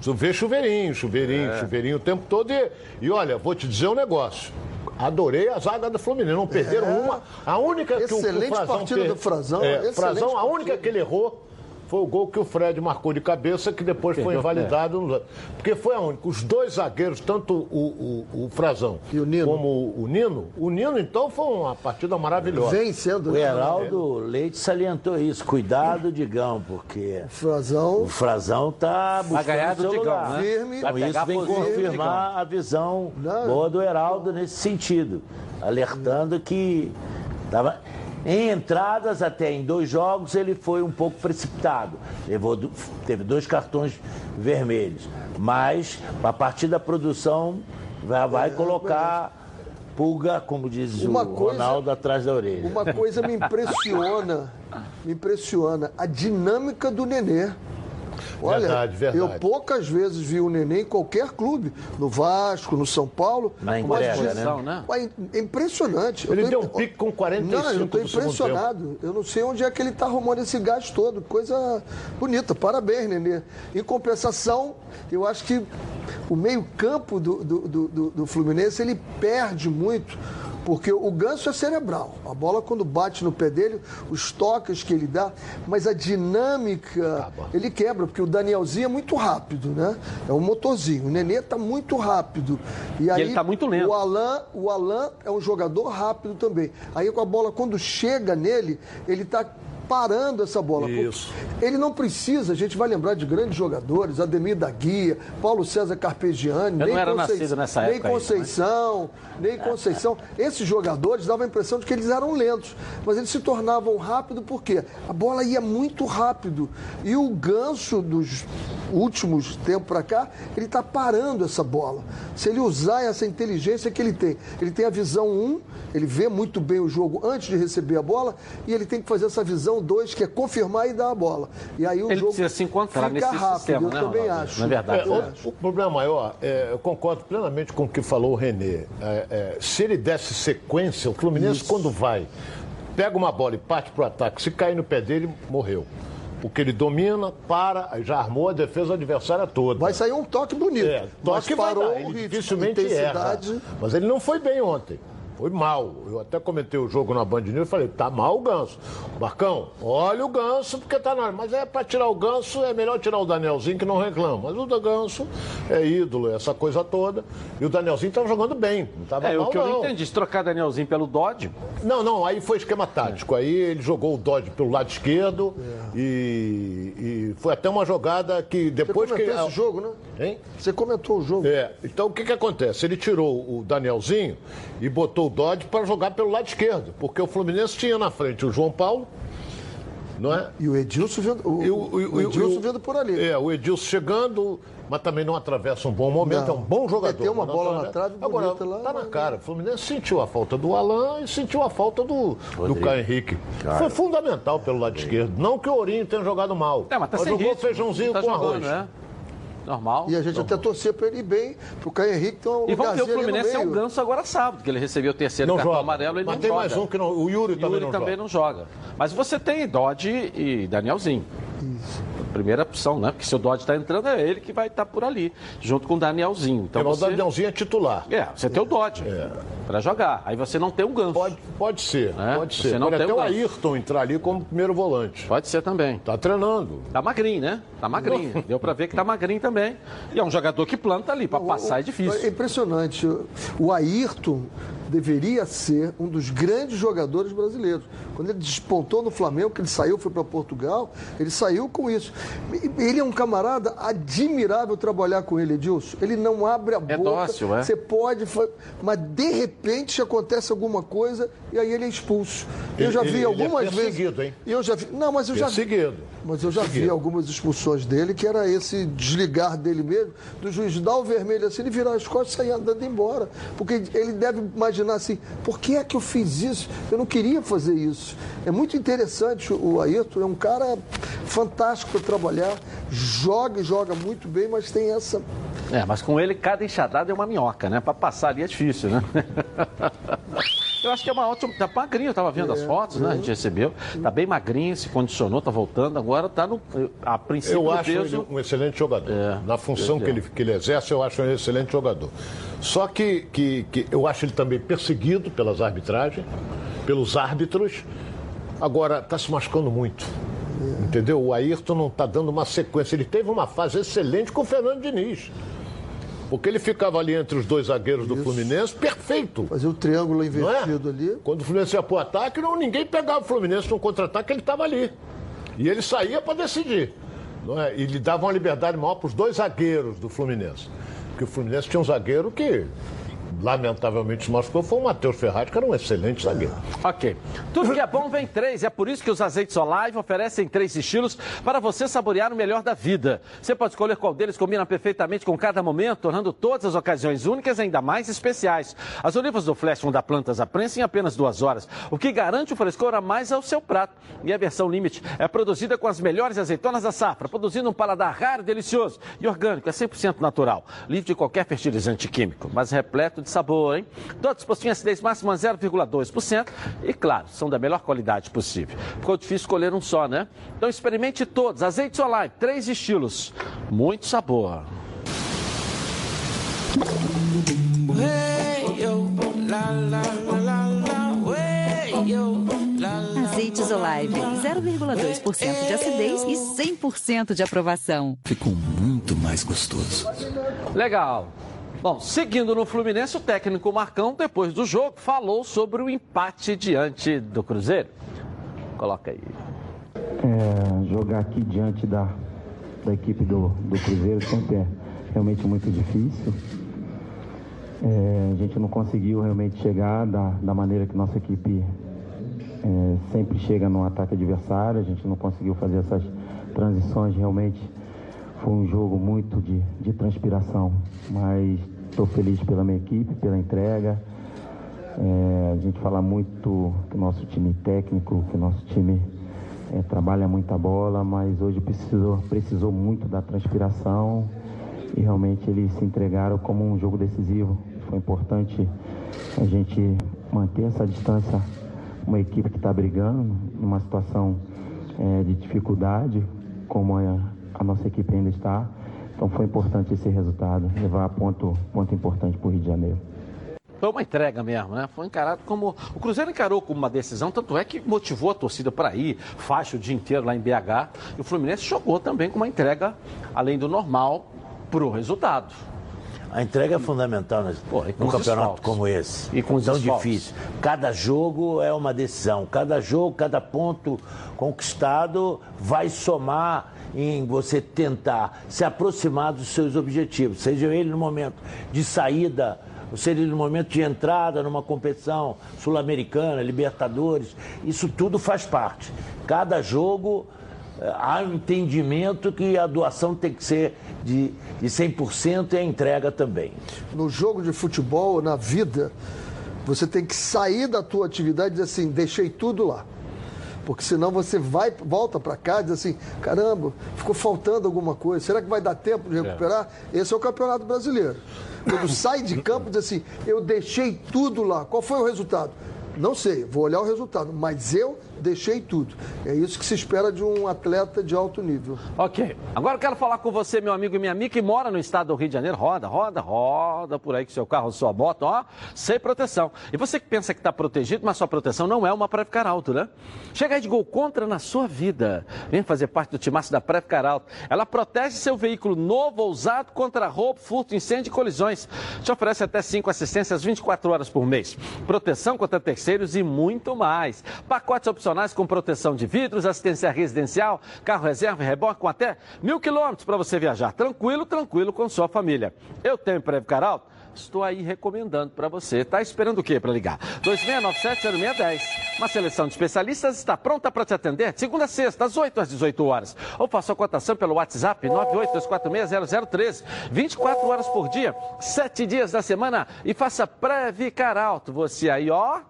Você vê chuveirinho, chuveirinho, é. chuveirinho o tempo todo. E, e olha, vou te dizer um negócio. Adorei a zaga do Fluminense. Não perderam é. uma. A única que excelente o, o Frazão partida per... do Frazão. É, Frazão, a única que ele errou foi o gol que o Fred marcou de cabeça, que depois Perdeu, foi invalidado. É. Porque foi a única. Os dois zagueiros, tanto o, o, o Frazão o como o, o, Nino, o Nino, então, foi uma partida maravilhosa. Vem sendo. O Heraldo Leite salientou isso. Cuidado, Digão, porque. O Frazão. O Frazão tá buscando do Digão, lugar. Né? Firme. Então, isso vem confirmar a visão Não. boa do Heraldo nesse sentido. Alertando que. Tava... Em entradas, até em dois jogos, ele foi um pouco precipitado. Levou, teve dois cartões vermelhos. Mas, a partir da produção, vai, vai colocar pulga, como diz uma o coisa, Ronaldo, atrás da orelha. Uma coisa me impressiona, me impressiona, a dinâmica do Nenê. Olha, verdade, verdade. eu poucas vezes vi o Nenê em qualquer clube, no Vasco, no São Paulo. Na entrega, né? né? É impressionante. Ele deu um pique com 45 Não, eu estou impressionado. Eu não sei onde é que ele está arrumando esse gás todo. Coisa bonita. Parabéns, Nenê. Em compensação, eu acho que o meio-campo do, do, do, do Fluminense ele perde muito porque o ganso é cerebral. A bola, quando bate no pé dele, os toques que ele dá, mas a dinâmica ele quebra, porque o Danielzinho é muito rápido, né? É um motorzinho. O Nenê está muito rápido. E, aí, ele está muito lento. O Alain, o Alain é um jogador rápido também. Aí com a bola, quando chega nele, ele está parando essa bola. Isso. Ele não precisa, a gente vai lembrar de grandes jogadores, Ademir da Guia, Paulo César Carpegiani, Eu nem, não era Conceição, nessa nem Conceição, nem Conceição. Esses jogadores davam a impressão de que eles eram lentos, mas eles se tornavam rápidos porque a bola ia muito rápido. E o ganso dos últimos tempos para cá, ele está parando essa bola. Se ele usar essa inteligência que ele tem, ele tem a visão 1, ele vê muito bem o jogo antes de receber a bola e ele tem que fazer essa visão 2, que é confirmar e dar a bola. E aí o ele jogo precisa se encontrar fica nesse rápido, sistema, eu né, também Ronaldo? acho. Na verdade. É, o, o, problema maior, é, eu concordo plenamente com o que falou o Renê. É, é se ele desse sequência, o Fluminense, Isso. quando vai, pega uma bola e parte para o ataque, se cair no pé dele, morreu porque ele domina, para, já armou a defesa adversária toda. Vai sair um toque bonito. É, toque parou dar, ele dificilmente erra. Mas ele não foi bem ontem. Foi mal. Eu até comentei o jogo na Band News e falei, tá mal o ganso. Marcão, olha o ganso, porque tá na. Mas é para tirar o ganso, é melhor tirar o Danielzinho que não reclama. Mas o da ganso é ídolo, essa coisa toda. E o Danielzinho tava jogando bem. Não tava é, mal, o que não. eu não entendi, se trocar Danielzinho pelo Dodge. Não, não, aí foi esquema tático. Aí ele jogou o Dodge pelo lado esquerdo é. e, e, foi até uma jogada que depois Você que. esse jogo, né? Hein? Você comentou o jogo. É. Então o que, que acontece? Ele tirou o Danielzinho e botou o Dodge para jogar pelo lado esquerdo, porque o Fluminense tinha na frente o João Paulo, não é? E o Edilson vendo, o, o, o, o Edilson vendo por ali. É, o Edilson chegando, mas também não atravessa um bom momento, não. é um bom jogador. Tem uma bola na trave Agora, lá, tá na cara. O Fluminense sentiu a falta do Alain e sentiu a falta do, do Caio Henrique. Cara. Foi fundamental pelo lado esquerdo. Não que o Ourinho tenha jogado mal. É, mas, tá mas jogou ritmo, feijãozinho tá com jogando, arroz. Né? Normal. E a gente normal. até torcia para ele ir bem, para o Caio Henrique ter um E vamos ver, o Fluminense é um ganso agora sábado, que ele recebeu o terceiro não cartão joga. amarelo, ele Mas não tem joga. mais um que não, o Yuri, Yuri também, não, também joga. não joga. Mas você tem Dodge e Danielzinho. Isso. Primeira opção, né? Porque se o Dodge está entrando, é ele que vai estar por ali, junto com o Danielzinho. Então é, você... O Danielzinho é titular. É, você tem o Dodge é. para jogar. Aí você não tem um ganso. Pode, pode ser, É? pode Você ser. não pode tem até o. Ayrton entrar ali como primeiro volante. Pode ser também. Tá treinando. Tá magrinho, né? Tá magrinho. Deu para ver que tá magrinho também. E é um jogador que planta ali, para passar é difícil. É impressionante. O Ayrton deveria ser um dos grandes jogadores brasileiros. Quando ele despontou no Flamengo, que ele saiu, foi para Portugal, ele saiu com isso. Ele é um camarada admirável trabalhar com ele, Edilson. Ele não abre a É boca. dócil, é? Você pode, mas de repente acontece alguma coisa e aí ele é expulso. Eu já vi Ele- ele é algumas perseguido, vezes. hein? Eu já vi. Não, mas eu já vi. Perseguido. Mas eu já vi Perseguido. algumas expulsões dele, que era esse desligar dele mesmo, do juiz dar o vermelho assim, ele virar as costas e sair andando embora. Porque ele deve imaginar assim, por que é que eu fiz isso? Eu não queria fazer isso. É muito interessante o Ayrton, é um cara fantástico para trabalhar, joga e joga muito bem, mas tem essa. É, mas com ele cada enxadada é uma minhoca, né? Pra passar ali é difícil, né? (laughs) Eu acho que é uma ótima. Tá magrinho, eu tava vendo as fotos, né? A gente recebeu. Tá bem magrinho, se condicionou, tá voltando. Agora tá no. A princípio, Eu acho peso- ele um excelente jogador. É, Na função que ele, que ele exerce, eu acho ele um excelente jogador. Só que, que, que eu acho ele também perseguido pelas arbitragens, pelos árbitros. Agora, está se machucando muito. Entendeu? O Ayrton não está dando uma sequência. Ele teve uma fase excelente com o Fernando Diniz. Porque ele ficava ali entre os dois zagueiros do Fluminense, perfeito. Fazer o triângulo invertido ali. Quando o Fluminense ia pro ataque, não, ninguém pegava o Fluminense no contra-ataque, ele estava ali. E ele saía para decidir. É? E lhe dava uma liberdade maior para os dois zagueiros do Fluminense. Porque o Fluminense tinha um zagueiro que, lamentavelmente, machucou, foi o Matheus Ferraz, que era um excelente zagueiro. Ok. Tudo que é bom vem três. É por isso que os azeites Olive oferecem três estilos para você saborear o melhor da vida. Você pode escolher qual deles combina perfeitamente com cada momento, tornando todas as ocasiões únicas ainda mais especiais. As olivas do Flash vão dar plantas à prensa em apenas duas horas, o que garante o frescor a mais ao seu prato. E a versão Limite é produzida com as melhores azeitonas da safra, produzindo um paladar raro, delicioso e orgânico, é 100% natural, livre de qualquer fertilizante químico, mas repleto de sabor, hein? Todos possuem acidez máxima 0,2% e, claro, são da melhor qualidade possível. Ficou difícil escolher um só, né? Então experimente todos. Azeites Olive, três estilos, muito sabor. Azeites Olive, 0,2% de acidez e 100% de aprovação. Ficou muito mais gostoso. Legal. Bom, seguindo no Fluminense, o técnico Marcão, depois do jogo, falou sobre o empate diante do Cruzeiro. Coloca aí. É, jogar aqui diante da, da equipe do, do Cruzeiro sempre é realmente muito difícil. É, a gente não conseguiu realmente chegar da, da maneira que nossa equipe é, sempre chega no ataque adversário. A gente não conseguiu fazer essas transições. Realmente foi um jogo muito de, de transpiração. Mas estou feliz pela minha equipe, pela entrega. É, a gente fala muito que nosso time técnico, que nosso time é, trabalha muita bola, mas hoje precisou, precisou muito da transpiração e realmente eles se entregaram como um jogo decisivo. Foi importante a gente manter essa distância, uma equipe que está brigando numa situação é, de dificuldade, como a, a nossa equipe ainda está. Então foi importante esse resultado, levar ponto, ponto importante para o Rio de Janeiro. Foi uma entrega mesmo, né? Foi encarado como. O Cruzeiro encarou como uma decisão, tanto é que motivou a torcida para ir, faixa o dia inteiro lá em BH. E o Fluminense jogou também com uma entrega, além do normal, pro resultado. A entrega é fundamental né? Pô, num campeonato como esse. E com os Tão desfalques. difícil. Cada jogo é uma decisão. Cada jogo, cada ponto conquistado vai somar em você tentar se aproximar dos seus objetivos, seja ele no momento de saída, seja ele no momento de entrada numa competição sul-americana, Libertadores. Isso tudo faz parte. Cada jogo eh, há um entendimento que a doação tem que ser de, de 100% e a entrega também. No jogo de futebol, na vida, você tem que sair da tua atividade e dizer assim, deixei tudo lá. Porque senão você vai, volta para cá e diz assim, caramba, ficou faltando alguma coisa. Será que vai dar tempo de recuperar? Esse é o Campeonato Brasileiro. Quando (laughs) sai de campo, diz assim, eu deixei tudo lá. Qual foi o resultado? Não sei, vou olhar o resultado, mas eu deixei tudo. É isso que se espera de um atleta de alto nível. Ok. Agora eu quero falar com você, meu amigo e minha amiga, que mora no estado do Rio de Janeiro. Roda, roda, roda por aí com seu carro, sua moto, ó, sem proteção. E você que pensa que está protegido, mas sua proteção não é uma Previcar Alto, né? Chega aí de gol contra na sua vida. Vem fazer parte do timaço da Previcar Alto. Ela protege seu veículo novo ou usado contra roubo, furto, incêndio e colisões. Te oferece até 5 assistências 24 horas por mês. Proteção contra terceiros e muito mais. Pacotes opcionais com proteção de vidros, assistência residencial, carro reserva e reboque com até mil quilômetros para você viajar tranquilo, tranquilo com sua família. Eu tenho Previcar Alto? estou aí recomendando para você. Tá esperando o quê para ligar? 2697-0610. Uma seleção de especialistas está pronta para te atender de segunda a sexta, às 8 às 18 horas. Ou faça a cotação pelo WhatsApp 982460013. 24 horas por dia, 7 dias da semana e faça pré-vicar alto. Você aí, ó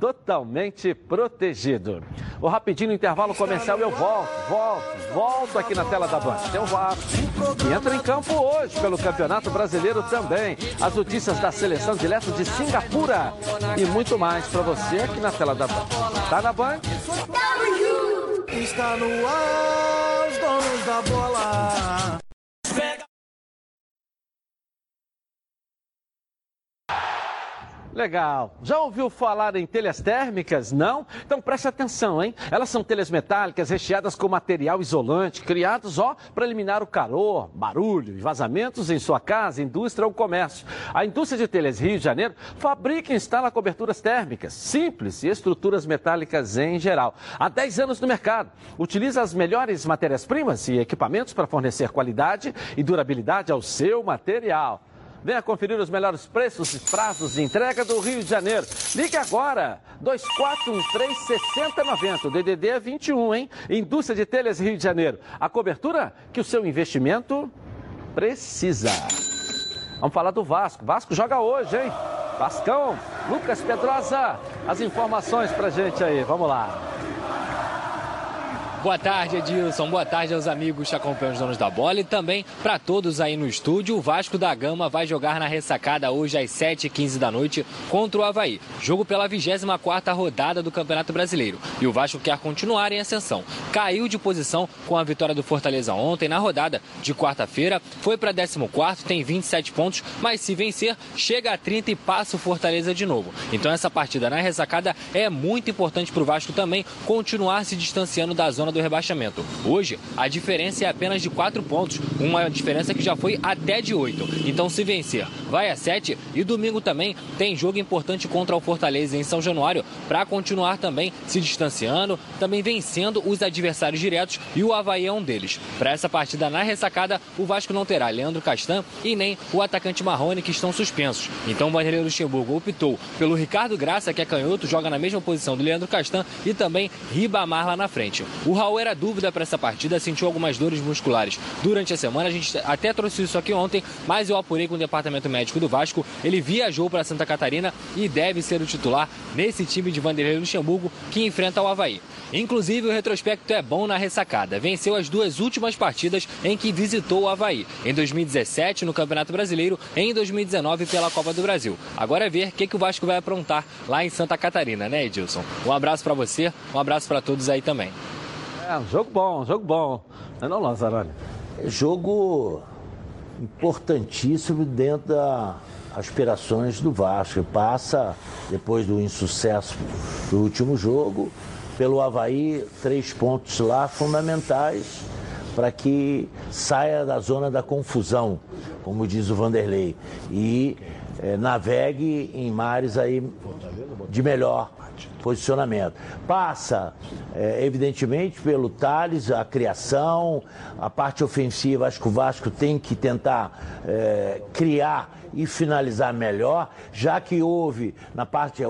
totalmente protegido. O rapidinho intervalo comercial eu volto, volto, volto aqui na tela da Band. Tem o Vasco. E entra em campo hoje pelo Campeonato Brasileiro também. As notícias da seleção direto de Singapura e muito mais para você aqui na tela da Band. Tá na Band? Está no ar, os donos da bola. Legal. Já ouviu falar em telhas térmicas? Não? Então preste atenção, hein? Elas são telhas metálicas recheadas com material isolante, criados, ó, para eliminar o calor, barulho e vazamentos em sua casa, indústria ou comércio. A indústria de telhas Rio de Janeiro fabrica e instala coberturas térmicas, simples e estruturas metálicas em geral. Há 10 anos no mercado. Utiliza as melhores matérias-primas e equipamentos para fornecer qualidade e durabilidade ao seu material. Venha conferir os melhores preços e prazos de entrega do Rio de Janeiro. Ligue agora, 2413-6090. O DDD é 21, hein? Indústria de Telhas Rio de Janeiro. A cobertura que o seu investimento precisa. Vamos falar do Vasco. Vasco joga hoje, hein? Vascão, Lucas Pedrosa, as informações pra gente aí. Vamos lá. Boa tarde, Edilson. Boa tarde aos amigos que acompanham os donos da bola e também para todos aí no estúdio. O Vasco da Gama vai jogar na ressacada hoje às 7h15 da noite contra o Havaí. Jogo pela 24 rodada do Campeonato Brasileiro. E o Vasco quer continuar em ascensão. Caiu de posição com a vitória do Fortaleza ontem na rodada de quarta-feira. Foi para 14, tem 27 pontos, mas se vencer, chega a 30 e passa o Fortaleza de novo. Então essa partida na ressacada é muito importante para o Vasco também continuar se distanciando da zona do rebaixamento. Hoje, a diferença é apenas de 4 pontos, uma diferença que já foi até de 8. Então, se vencer, vai a 7 e domingo também tem jogo importante contra o Fortaleza em São Januário para continuar também se distanciando, também vencendo os adversários diretos e o Havaí é um deles. Para essa partida na ressacada, o Vasco não terá Leandro Castan e nem o atacante Marrone que estão suspensos. Então, o Vanderlei Luxemburgo optou pelo Ricardo Graça, que é canhoto, joga na mesma posição do Leandro Castan e também Ribamar lá na frente. O Raul era dúvida para essa partida, sentiu algumas dores musculares durante a semana. A gente até trouxe isso aqui ontem, mas eu apurei com o departamento médico do Vasco. Ele viajou para Santa Catarina e deve ser o titular nesse time de Vanderlei Luxemburgo que enfrenta o Havaí. Inclusive, o retrospecto é bom na ressacada. Venceu as duas últimas partidas em que visitou o Havaí. Em 2017, no Campeonato Brasileiro, em 2019, pela Copa do Brasil. Agora é ver o que, que o Vasco vai aprontar lá em Santa Catarina, né, Edilson? Um abraço para você, um abraço para todos aí também. É jogo bom, jogo bom. Não é não, Lazarani? É jogo importantíssimo dentro das aspirações do Vasco. Passa, depois do insucesso do último jogo, pelo Havaí, três pontos lá fundamentais para que saia da zona da confusão, como diz o Vanderlei, e eh, navegue em mares aí de melhor posicionamento. Passa, é, evidentemente, pelo Thales, a criação, a parte ofensiva. Acho que o Vasco tem que tentar é, criar e finalizar melhor, já que houve na parte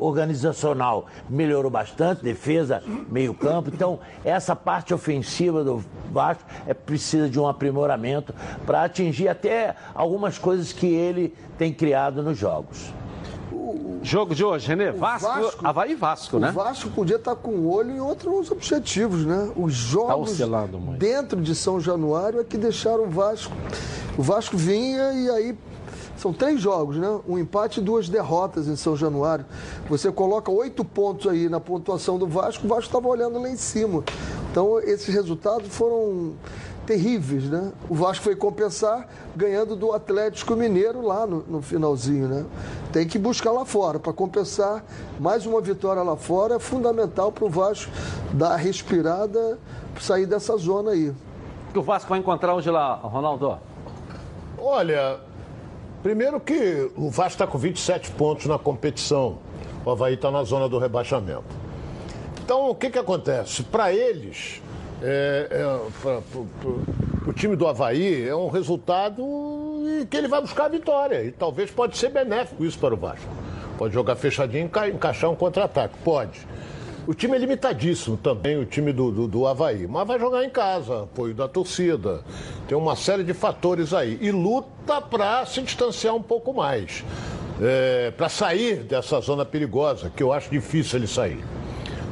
organizacional melhorou bastante, defesa, meio campo. Então, essa parte ofensiva do Vasco é precisa de um aprimoramento para atingir até algumas coisas que ele tem criado nos jogos. Jogo de hoje, Renê. Vasco, Vasco, Havaí Vasco, né? O Vasco podia estar com o olho em outros objetivos, né? Os jogos tá dentro de São Januário é que deixaram o Vasco. O Vasco vinha e aí são três jogos, né? Um empate e duas derrotas em São Januário. Você coloca oito pontos aí na pontuação do Vasco, o Vasco estava olhando lá em cima. Então, esses resultados foram terríveis, né? O Vasco foi compensar ganhando do Atlético Mineiro lá no, no finalzinho, né? Tem que buscar lá fora para compensar. Mais uma vitória lá fora é fundamental para o Vasco dar a respirada, sair dessa zona aí. O que o Vasco vai encontrar hoje lá, Ronaldo? Olha, primeiro que o Vasco está com 27 pontos na competição. O Havaí está na zona do rebaixamento. Então, o que, que acontece? Para eles, é, é, time do Havaí é um resultado que ele vai buscar a vitória. E talvez pode ser benéfico isso para o Vasco. Pode jogar fechadinho e enca- encaixar um contra-ataque. Pode. O time é limitadíssimo também, o time do, do, do Havaí. Mas vai jogar em casa, apoio da torcida. Tem uma série de fatores aí. E luta para se distanciar um pouco mais. É, para sair dessa zona perigosa, que eu acho difícil ele sair.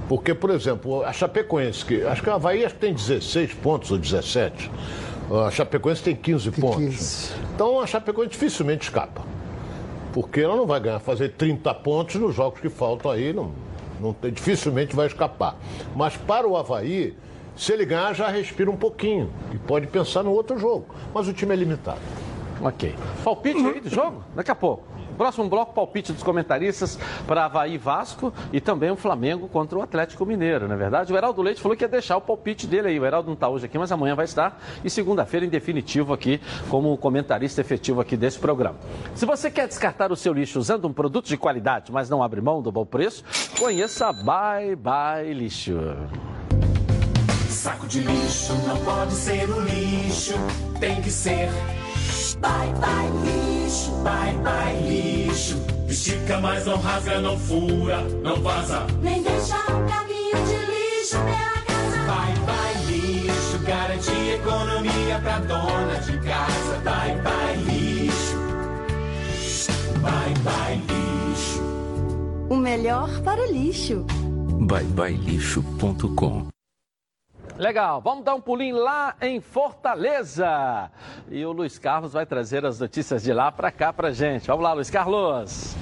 Porque, por exemplo, a Chapecoense, que, acho que o Havaí acho que tem 16 pontos ou 17. A Chapecoense tem 15 pontos. Então a Chapecoense dificilmente escapa. Porque ela não vai ganhar, fazer 30 pontos nos jogos que faltam aí, não, não dificilmente vai escapar. Mas para o Havaí, se ele ganhar, já respira um pouquinho. E pode pensar no outro jogo. Mas o time é limitado. Ok. Palpite aí do jogo? Daqui a pouco. Próximo bloco, palpite dos comentaristas para Havaí Vasco e também o Flamengo contra o Atlético Mineiro, não é verdade? O Heraldo Leite falou que ia deixar o palpite dele aí. O Heraldo não está hoje aqui, mas amanhã vai estar. E segunda-feira, em definitivo, aqui, como comentarista efetivo aqui desse programa. Se você quer descartar o seu lixo usando um produto de qualidade, mas não abre mão do bom preço, conheça Bye Bye Lixo. Saco de lixo não pode ser o lixo, tem que ser. Bye bye lixo, bye bye lixo. Estica, mas não rasga, não fura, não vaza. Nem deixa um caminho de lixo pela casa. Bye bye lixo, garante economia pra dona de casa. Bye bye lixo, bye bye lixo. O melhor para o lixo. byebyelixo.com Legal, vamos dar um pulinho lá em Fortaleza. E o Luiz Carlos vai trazer as notícias de lá para cá pra gente. Vamos lá, Luiz Carlos.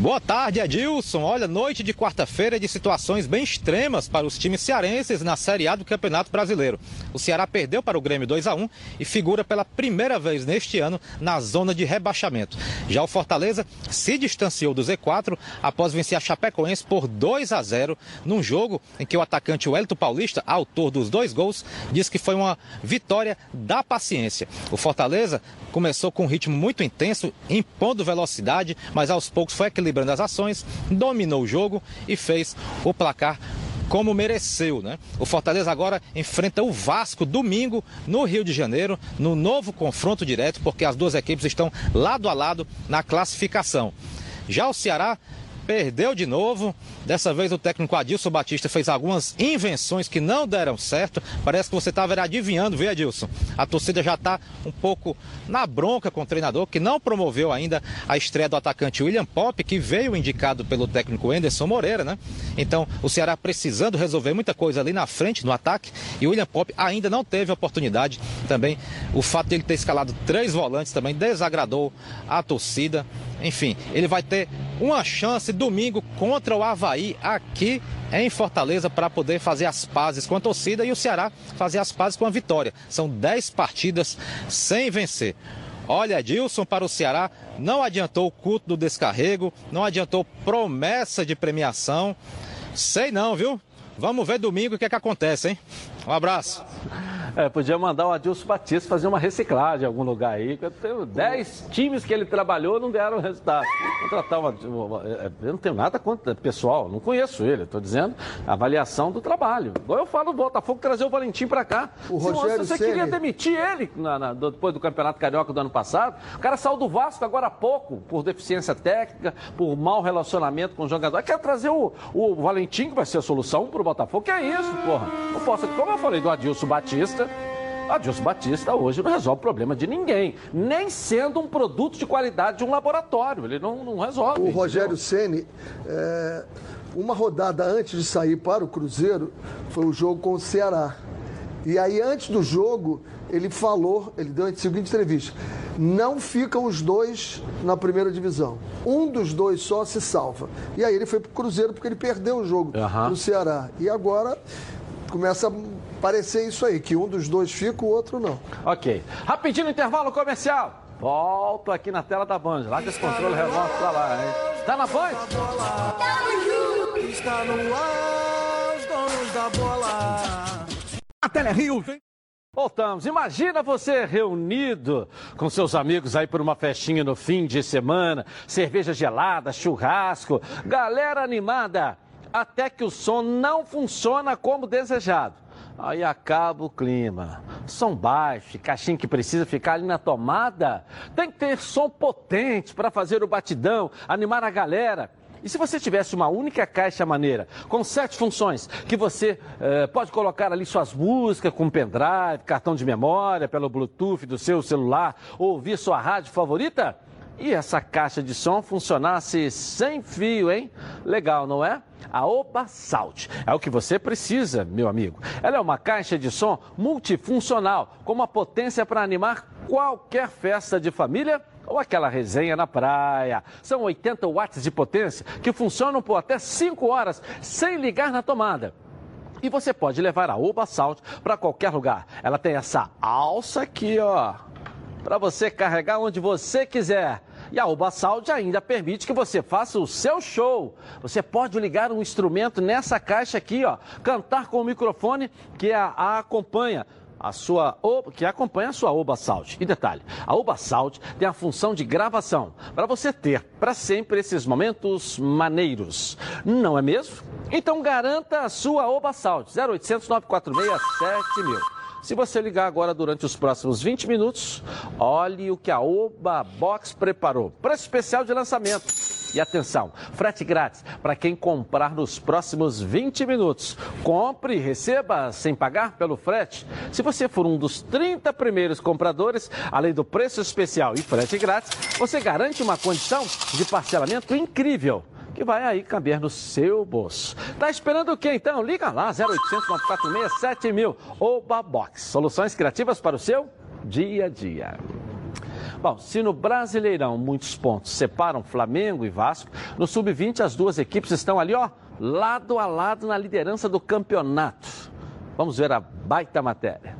Boa tarde, Edilson. Olha, noite de quarta-feira de situações bem extremas para os times cearenses na Série A do Campeonato Brasileiro. O Ceará perdeu para o Grêmio 2 a 1 e figura pela primeira vez neste ano na zona de rebaixamento. Já o Fortaleza se distanciou do Z4 após vencer a Chapecoense por 2 a 0 num jogo em que o atacante Wellington Paulista, autor dos dois gols, disse que foi uma vitória da paciência. O Fortaleza começou com um ritmo muito intenso, impondo velocidade, mas aos poucos foi equilibrando as ações, dominou o jogo e fez o placar como mereceu, né? O Fortaleza agora enfrenta o Vasco domingo no Rio de Janeiro, no novo confronto direto, porque as duas equipes estão lado a lado na classificação. Já o Ceará perdeu de novo. Dessa vez o técnico Adilson Batista fez algumas invenções que não deram certo. Parece que você estava adivinhando, viu, Adilson? A torcida já está um pouco na bronca com o treinador, que não promoveu ainda a estreia do atacante William Pop, que veio indicado pelo técnico Anderson Moreira, né? Então, o Ceará precisando resolver muita coisa ali na frente, no ataque, e o William Pop ainda não teve oportunidade. Também o fato de ele ter escalado três volantes também desagradou a torcida. Enfim, ele vai ter uma chance domingo contra o Havaí aqui em Fortaleza para poder fazer as pazes com a torcida e o Ceará fazer as pazes com a vitória. São 10 partidas sem vencer. Olha, Dilson para o Ceará não adiantou o culto do descarrego, não adiantou promessa de premiação. Sei não, viu? Vamos ver domingo o que é que acontece, hein? Um abraço. É, podia mandar o Adilson Batista fazer uma reciclagem em algum lugar aí. tenho 10 times que ele trabalhou não deram resultado. Contratar uma, uma- é, eu não tenho nada contra pessoal, não conheço ele. Estou dizendo avaliação do trabalho. Igual eu falo, o Botafogo trazer o Valentim para cá. O Se Rogério você Ceni- queria demitir ele na- na- do- depois do Campeonato Carioca do ano passado. O cara saiu do Vasco agora há pouco, por deficiência técnica, por mau relacionamento com o jogador. Quer trazer o, o Valentim, que vai ser a solução para o Botafogo. Que é isso, porra? Não posso, como eu falei do Adilson Batista. Adilson Batista hoje não resolve o problema de ninguém, nem sendo um produto de qualidade de um laboratório. Ele não, não resolve. O Rogério Ceni, é, uma rodada antes de sair para o Cruzeiro, foi o jogo com o Ceará. E aí, antes do jogo, ele falou, ele deu a seguinte entrevista: não ficam os dois na primeira divisão. Um dos dois só se salva. E aí ele foi para o Cruzeiro porque ele perdeu o jogo para o Ceará. E agora começa a parecer isso aí, que um dos dois fica, o outro não. Ok. Rapidinho intervalo comercial. Volto aqui na tela da Band. Lá desse controle remoto pra lá, hein? Tá na Band? Está no ar, os donos da bola. A Telerio vem. Voltamos. Imagina você reunido com seus amigos aí por uma festinha no fim de semana, cerveja gelada, churrasco, galera animada, até que o som não funciona como desejado. Aí acaba o clima. Som baixo, caixinha que precisa ficar ali na tomada. Tem que ter som potente para fazer o batidão, animar a galera. E se você tivesse uma única caixa maneira, com sete funções, que você eh, pode colocar ali suas músicas com pendrive, cartão de memória, pelo Bluetooth do seu celular, ou ouvir sua rádio favorita? E essa caixa de som funcionasse sem fio, hein? Legal, não é? A Oba Salt é o que você precisa, meu amigo. Ela é uma caixa de som multifuncional, com uma potência para animar qualquer festa de família ou aquela resenha na praia. São 80 watts de potência que funcionam por até 5 horas sem ligar na tomada. E você pode levar a Oba Salt para qualquer lugar. Ela tem essa alça aqui, ó, para você carregar onde você quiser. E a Sound ainda permite que você faça o seu show. Você pode ligar um instrumento nessa caixa aqui, ó, cantar com o microfone que a, a acompanha a sua que acompanha a sua Oba Sound. E detalhe, a Oba tem a função de gravação para você ter para sempre esses momentos maneiros. Não é mesmo? Então garanta a sua Oba Sound 0800 946 7000. Se você ligar agora durante os próximos 20 minutos, olhe o que a Oba Box preparou. Preço especial de lançamento. E atenção, frete grátis para quem comprar nos próximos 20 minutos. Compre e receba sem pagar pelo frete. Se você for um dos 30 primeiros compradores, além do preço especial e frete grátis, você garante uma condição de parcelamento incrível que vai aí caber no seu bolso. Tá esperando o quê então? Liga lá, 0800 946 7000 Oba Box. Soluções criativas para o seu dia a dia. Bom, se no Brasileirão muitos pontos separam Flamengo e Vasco, no Sub-20 as duas equipes estão ali, ó, lado a lado na liderança do campeonato. Vamos ver a baita matéria.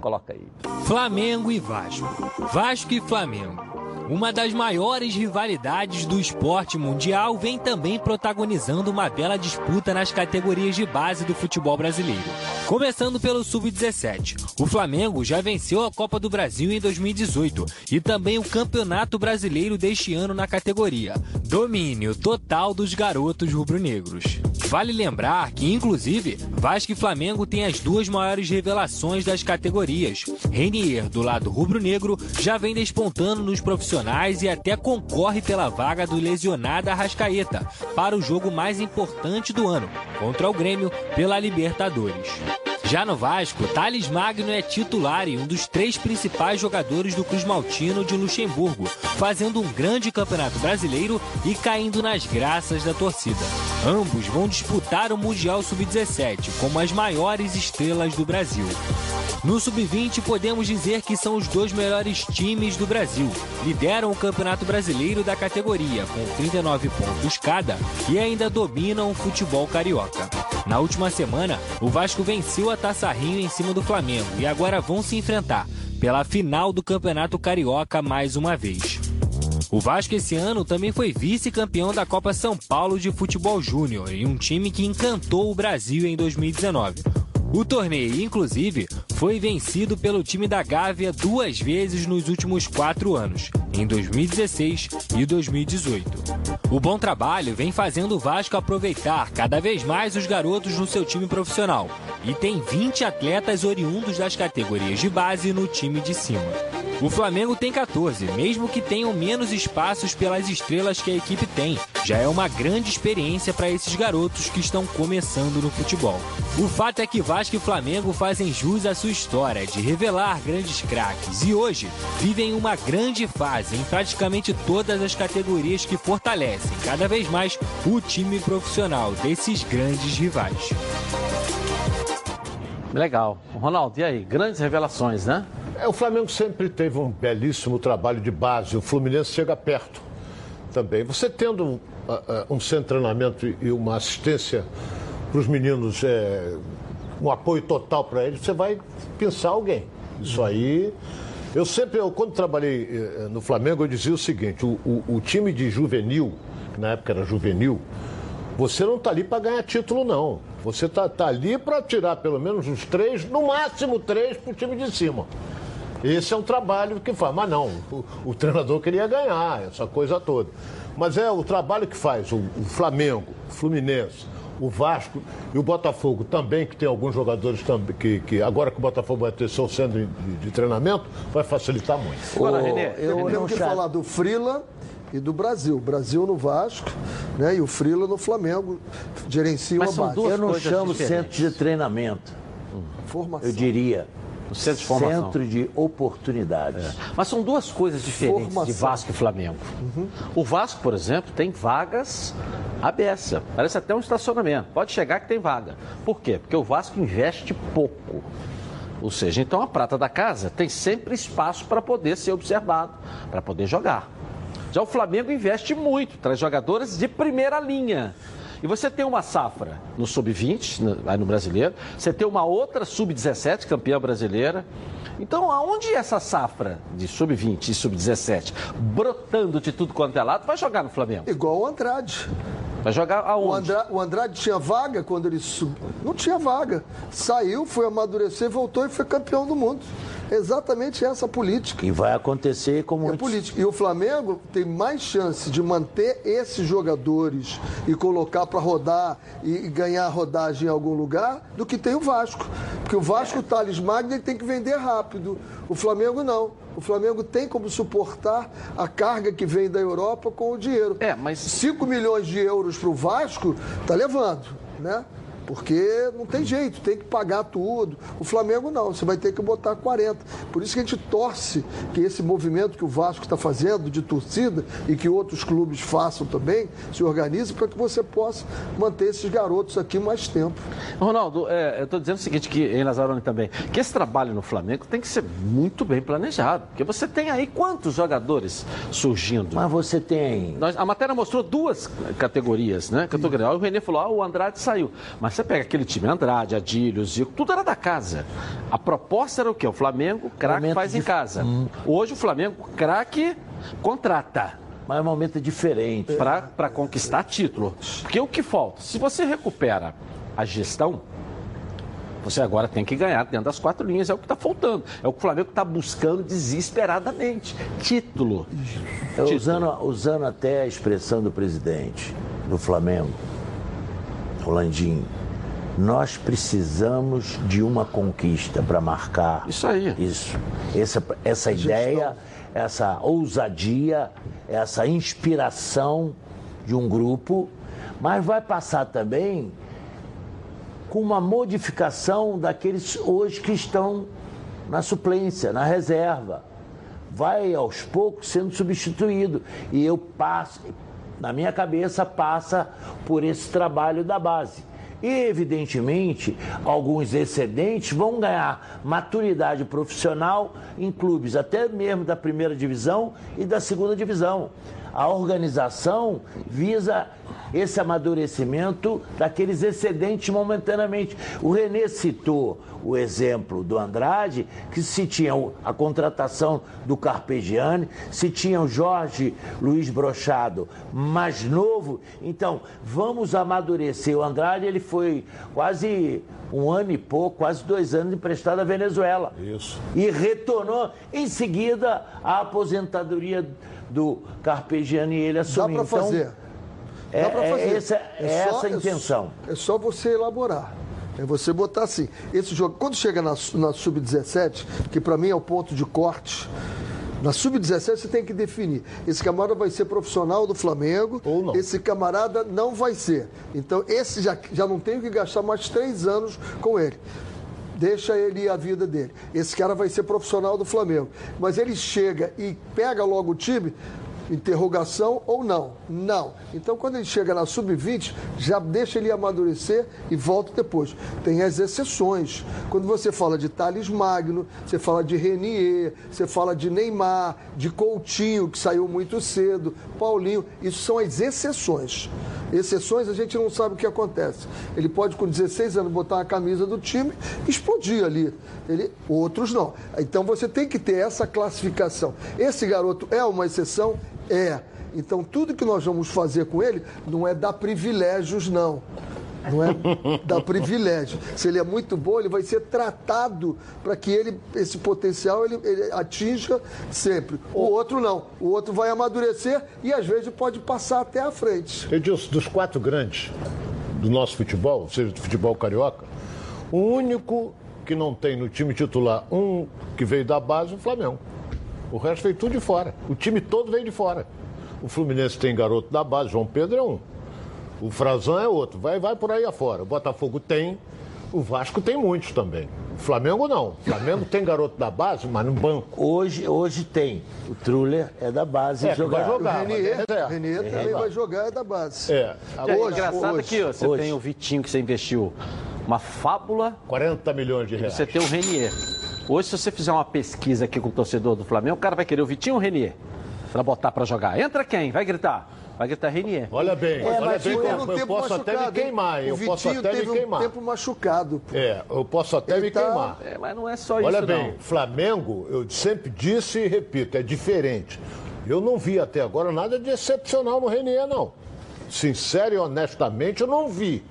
Coloca aí. Flamengo e Vasco. Vasco e Flamengo. Uma das maiores rivalidades do esporte mundial vem também protagonizando uma bela disputa nas categorias de base do futebol brasileiro. Começando pelo Sub-17, o Flamengo já venceu a Copa do Brasil em 2018 e também o Campeonato Brasileiro deste ano na categoria. Domínio total dos garotos rubro-negros. Vale lembrar que, inclusive, Vasco e Flamengo têm as duas maiores revelações das categorias. Renier, do lado rubro-negro, já vem despontando nos profissionais e até concorre pela vaga do lesionado Arrascaeta para o jogo mais importante do ano, contra o Grêmio pela Libertadores. Já no Vasco, Thales Magno é titular e um dos três principais jogadores do Cruz Maltino de Luxemburgo, fazendo um grande campeonato brasileiro e caindo nas graças da torcida. Ambos vão disputar o Mundial Sub-17 como as maiores estrelas do Brasil. No Sub-20, podemos dizer que são os dois melhores times do Brasil. Lideram o Campeonato Brasileiro da categoria, com 39 pontos cada, e ainda dominam o futebol carioca. Na última semana, o Vasco venceu a Taça Rio em cima do Flamengo e agora vão se enfrentar pela final do Campeonato Carioca mais uma vez. O Vasco esse ano também foi vice-campeão da Copa São Paulo de Futebol Júnior em um time que encantou o Brasil em 2019. O torneio, inclusive, foi vencido pelo time da Gávea duas vezes nos últimos quatro anos, em 2016 e 2018. O bom trabalho vem fazendo o Vasco aproveitar cada vez mais os garotos no seu time profissional e tem 20 atletas oriundos das categorias de base no time de cima. O Flamengo tem 14, mesmo que tenham menos espaços pelas estrelas que a equipe tem. Já é uma grande experiência para esses garotos que estão começando no futebol. O fato é que Vasco e Flamengo fazem jus à sua história de revelar grandes craques e hoje vivem uma grande fase em praticamente todas as categorias que fortalecem cada vez mais o time profissional desses grandes rivais. Legal. Ronaldo, e aí? Grandes revelações, né? É, o Flamengo sempre teve um belíssimo trabalho de base, o Fluminense chega perto também. Você tendo uh, uh, um centro de treinamento e uma assistência para os meninos, é, um apoio total para eles, você vai pensar alguém. Isso aí. Eu sempre, eu, quando trabalhei eh, no Flamengo, eu dizia o seguinte: o, o, o time de juvenil, que na época era juvenil, você não está ali para ganhar título, não. Você está tá ali para tirar pelo menos uns três, no máximo três, para o time de cima. Esse é um trabalho que faz. Mas não, o, o, treinador queria ganhar, essa coisa toda. Mas é o trabalho que faz o, o Flamengo, o Fluminense, o Vasco e o Botafogo também, que tem alguns jogadores também, que, que agora que o Botafogo vai ter seu centro de, de treinamento, vai facilitar muito. Agora, Renê, eu tenho que falar do Frila e do Brasil. Brasil no Vasco, né? E o Frila no Flamengo. Gerencia Mas a são base. duas Eu não chamo diferentes. centro de treinamento. Formação. Eu diria. Centro de formação. Centro de oportunidades. É. Mas são duas coisas diferentes de Formação. Vasco e Flamengo. O Vasco, por exemplo, tem vagas à beça. Parece até um estacionamento. Pode chegar que tem vaga. Por quê? Porque o Vasco investe pouco. Ou seja, então a prata da casa tem sempre espaço para poder ser observado, para poder jogar. Já o Flamengo investe muito, traz jogadores de primeira linha. E você tem uma safra no sub-20, no- aí no brasileiro, você tem uma outra sub-17, campeã brasileira. Então, aonde essa safra de sub-20 e sub-17 brotando de tudo quanto é lado, vai jogar no Flamengo? Igual o Andrade. Vai jogar aonde? O, Andra- o Andrade tinha vaga quando ele subiu. Não tinha vaga. Saiu, foi amadurecer, voltou e foi campeão do mundo. Exatamente essa a política. E vai acontecer como É política. E o Flamengo tem mais chance de manter esses jogadores e colocar para rodar e e ganhar rodagem em algum lugar do que tem o Vasco. Porque o Vasco, o Thales Magno, ele tem que vender rápido. O Flamengo não. O Flamengo tem como suportar a carga que vem da Europa com o dinheiro. É, mas 5 milhões de euros para o Vasco tá levando, né? Porque não tem jeito, tem que pagar tudo. O Flamengo não, você vai ter que botar 40. Por isso que a gente torce que esse movimento que o Vasco está fazendo de torcida e que outros clubes façam também, se organizem para que você possa manter esses garotos aqui mais tempo. Ronaldo, é, eu estou dizendo o seguinte, que em Lazarone também, que esse trabalho no Flamengo tem que ser muito bem planejado. Porque você tem aí quantos jogadores surgindo? Mas você tem. Nós- a matéria mostrou duas categorias, né? Categoria. Aí o Renê falou: ah, o Andrade saiu. Mas você pega aquele time, Andrade, Adílio, Zico, tudo era da casa. A proposta era o quê? O Flamengo, craque faz em de- casa. Hum. Hoje o Flamengo, craque, contrata. Mas é um momento diferente. Para conquistar título. Porque o que falta? Se você recupera a gestão, você agora tem que ganhar dentro das quatro linhas. É o que está faltando. É o que o Flamengo está buscando desesperadamente. Título. Eu, usando, usando até a expressão do presidente do Flamengo, o Landim, nós precisamos de uma conquista para marcar isso aí. Isso. Essa, essa ideia, essa ousadia, essa inspiração de um grupo, mas vai passar também com uma modificação daqueles hoje que estão na suplência, na reserva. Vai aos poucos sendo substituído. E eu passo, na minha cabeça, passa por esse trabalho da base. E, evidentemente, alguns excedentes vão ganhar maturidade profissional em clubes, até mesmo da primeira divisão e da segunda divisão. A organização visa esse amadurecimento daqueles excedentes momentaneamente. O Renê citou o exemplo do Andrade, que se tinha a contratação do Carpegiani, se tinha o Jorge Luiz Brochado mais novo. Então, vamos amadurecer. O Andrade ele foi quase um ano e pouco, quase dois anos emprestado à Venezuela. Isso. E retornou em seguida à aposentadoria do Carpegiani e ele Dá assumiu. para fazer. É, Dá para é fazer. essa, é só- essa a intenção. É só você elaborar. É você botar assim. Esse jogo, quando chega na, na sub-17, que para mim é o ponto de corte, na sub-17 você tem que definir. Esse camarada vai ser profissional do Flamengo, ou não. esse camarada não vai ser. Então, esse já, já não tem que gastar mais três anos com ele. Deixa ele ir a vida dele. Esse cara vai ser profissional do Flamengo. Mas ele chega e pega logo o time, interrogação ou não? Não. Então, quando ele chega na sub-20, já deixa ele amadurecer e volta depois. Tem as exceções. Quando você fala de Thales Magno, você fala de Renier, você fala de Neymar, de Coutinho, que saiu muito cedo, Paulinho, isso são as exceções. Exceções a gente não sabe o que acontece. Ele pode, com 16 anos, botar a camisa do time e explodir ali. Ele, outros não. Então você tem que ter essa classificação. Esse garoto é uma exceção? É. Então tudo que nós vamos fazer com ele não é dar privilégios, não. Não é (laughs) dar privilégio. Se ele é muito bom, ele vai ser tratado para que ele, esse potencial ele, ele atinja sempre. O outro não. O outro vai amadurecer e às vezes pode passar até à frente. Edilson, dos quatro grandes, do nosso futebol, seja do futebol carioca, o único que não tem no time titular um que veio da base é o Flamengo. O resto veio tudo de fora. O time todo veio de fora. O Fluminense tem garoto da base, João Pedro é um. O Frazão é outro. Vai, vai por aí afora. O Botafogo tem. O Vasco tem muitos também. O Flamengo não. O Flamengo tem garoto da base, mas no banco. Hoje, hoje tem. O Truller é da base É, jogar. vai jogar. O Renier, é Renier É, também vai. vai jogar é da base. É. É Hoje, engraçado hoje. aqui, ó, você Hoje. tem o Vitinho que você investiu uma fábula 40 milhões de e reais. você tem o Renier. Hoje, se você fizer uma pesquisa aqui com o torcedor do Flamengo, o cara vai querer o Vitinho ou o Renier? Pra botar pra jogar. Entra quem? Vai gritar. Vai gritar Renier. Olha bem, É, olha bem, eu, eu tempo posso até me queimar, eu posso até teve me um queimar. tempo machucado. pô. É, eu posso até Ele me tá- queimar. É, mas não é só Olha isso, bem, não. Flamengo, eu sempre disse e repito, é diferente. Eu não vi até agora nada de excepcional no Renier, não. Sincero e honestamente, eu não vi.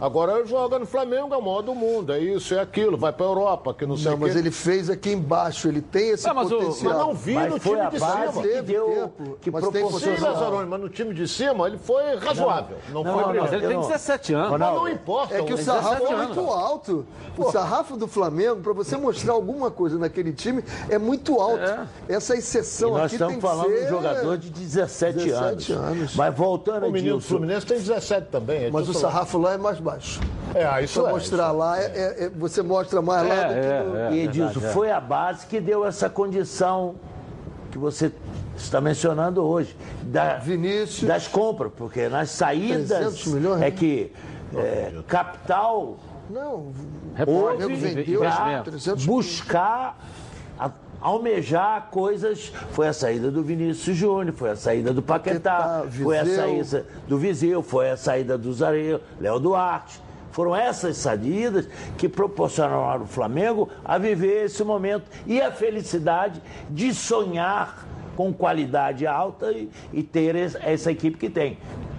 Agora joga no Flamengo, é o maior do mundo, é isso, é aquilo, vai pra Europa, que não sei Não, o mas ele fez aqui embaixo, ele tem esse Não, mas o- potencial. Mas não vi Mas no time de cima. que deu, tempo, que mas tem Sim, proporcionou. Lazzaroni, mas no time de cima ele foi razoável. Não, Não, foi não. Mas ele tem não- 17 anos. Mas não importa. É que o o- sarrafo é 17 anos. muito alto. O sarrafo do Flamengo, para você mostrar alguma coisa naquele time, é muito alto. Essa E exceção nós aqui estamos tem que falando de um jogador de 17, 17 anos. anos. Mas voltando O menino do Fluminense tem 17 também. é Mas o sarrafo lá é mais baixo. É, ah, isso Pra é. mostrar lá, é- é- é- você mostra mais lá do que no... é, e Edilson, é. foi a base que deu essa condição que você está mencionando hoje. Da, Vinícius. Das compras, porque nas saídas 300 milhões, é né? que é, capital Não, houve vendeu para 300 buscar almejar coisas. Foi a saída do Vinícius Júnior, foi a saída do Paquetá, Paquetá, foi a saída do Viseu, foi a saída do Zareiro, Léo Duarte. Foram essas saídas que proporcionaram ao Flamengo a viver esse momento e a felicidade de sonhar com qualidade alta e, e ter es- essa equipe que tem.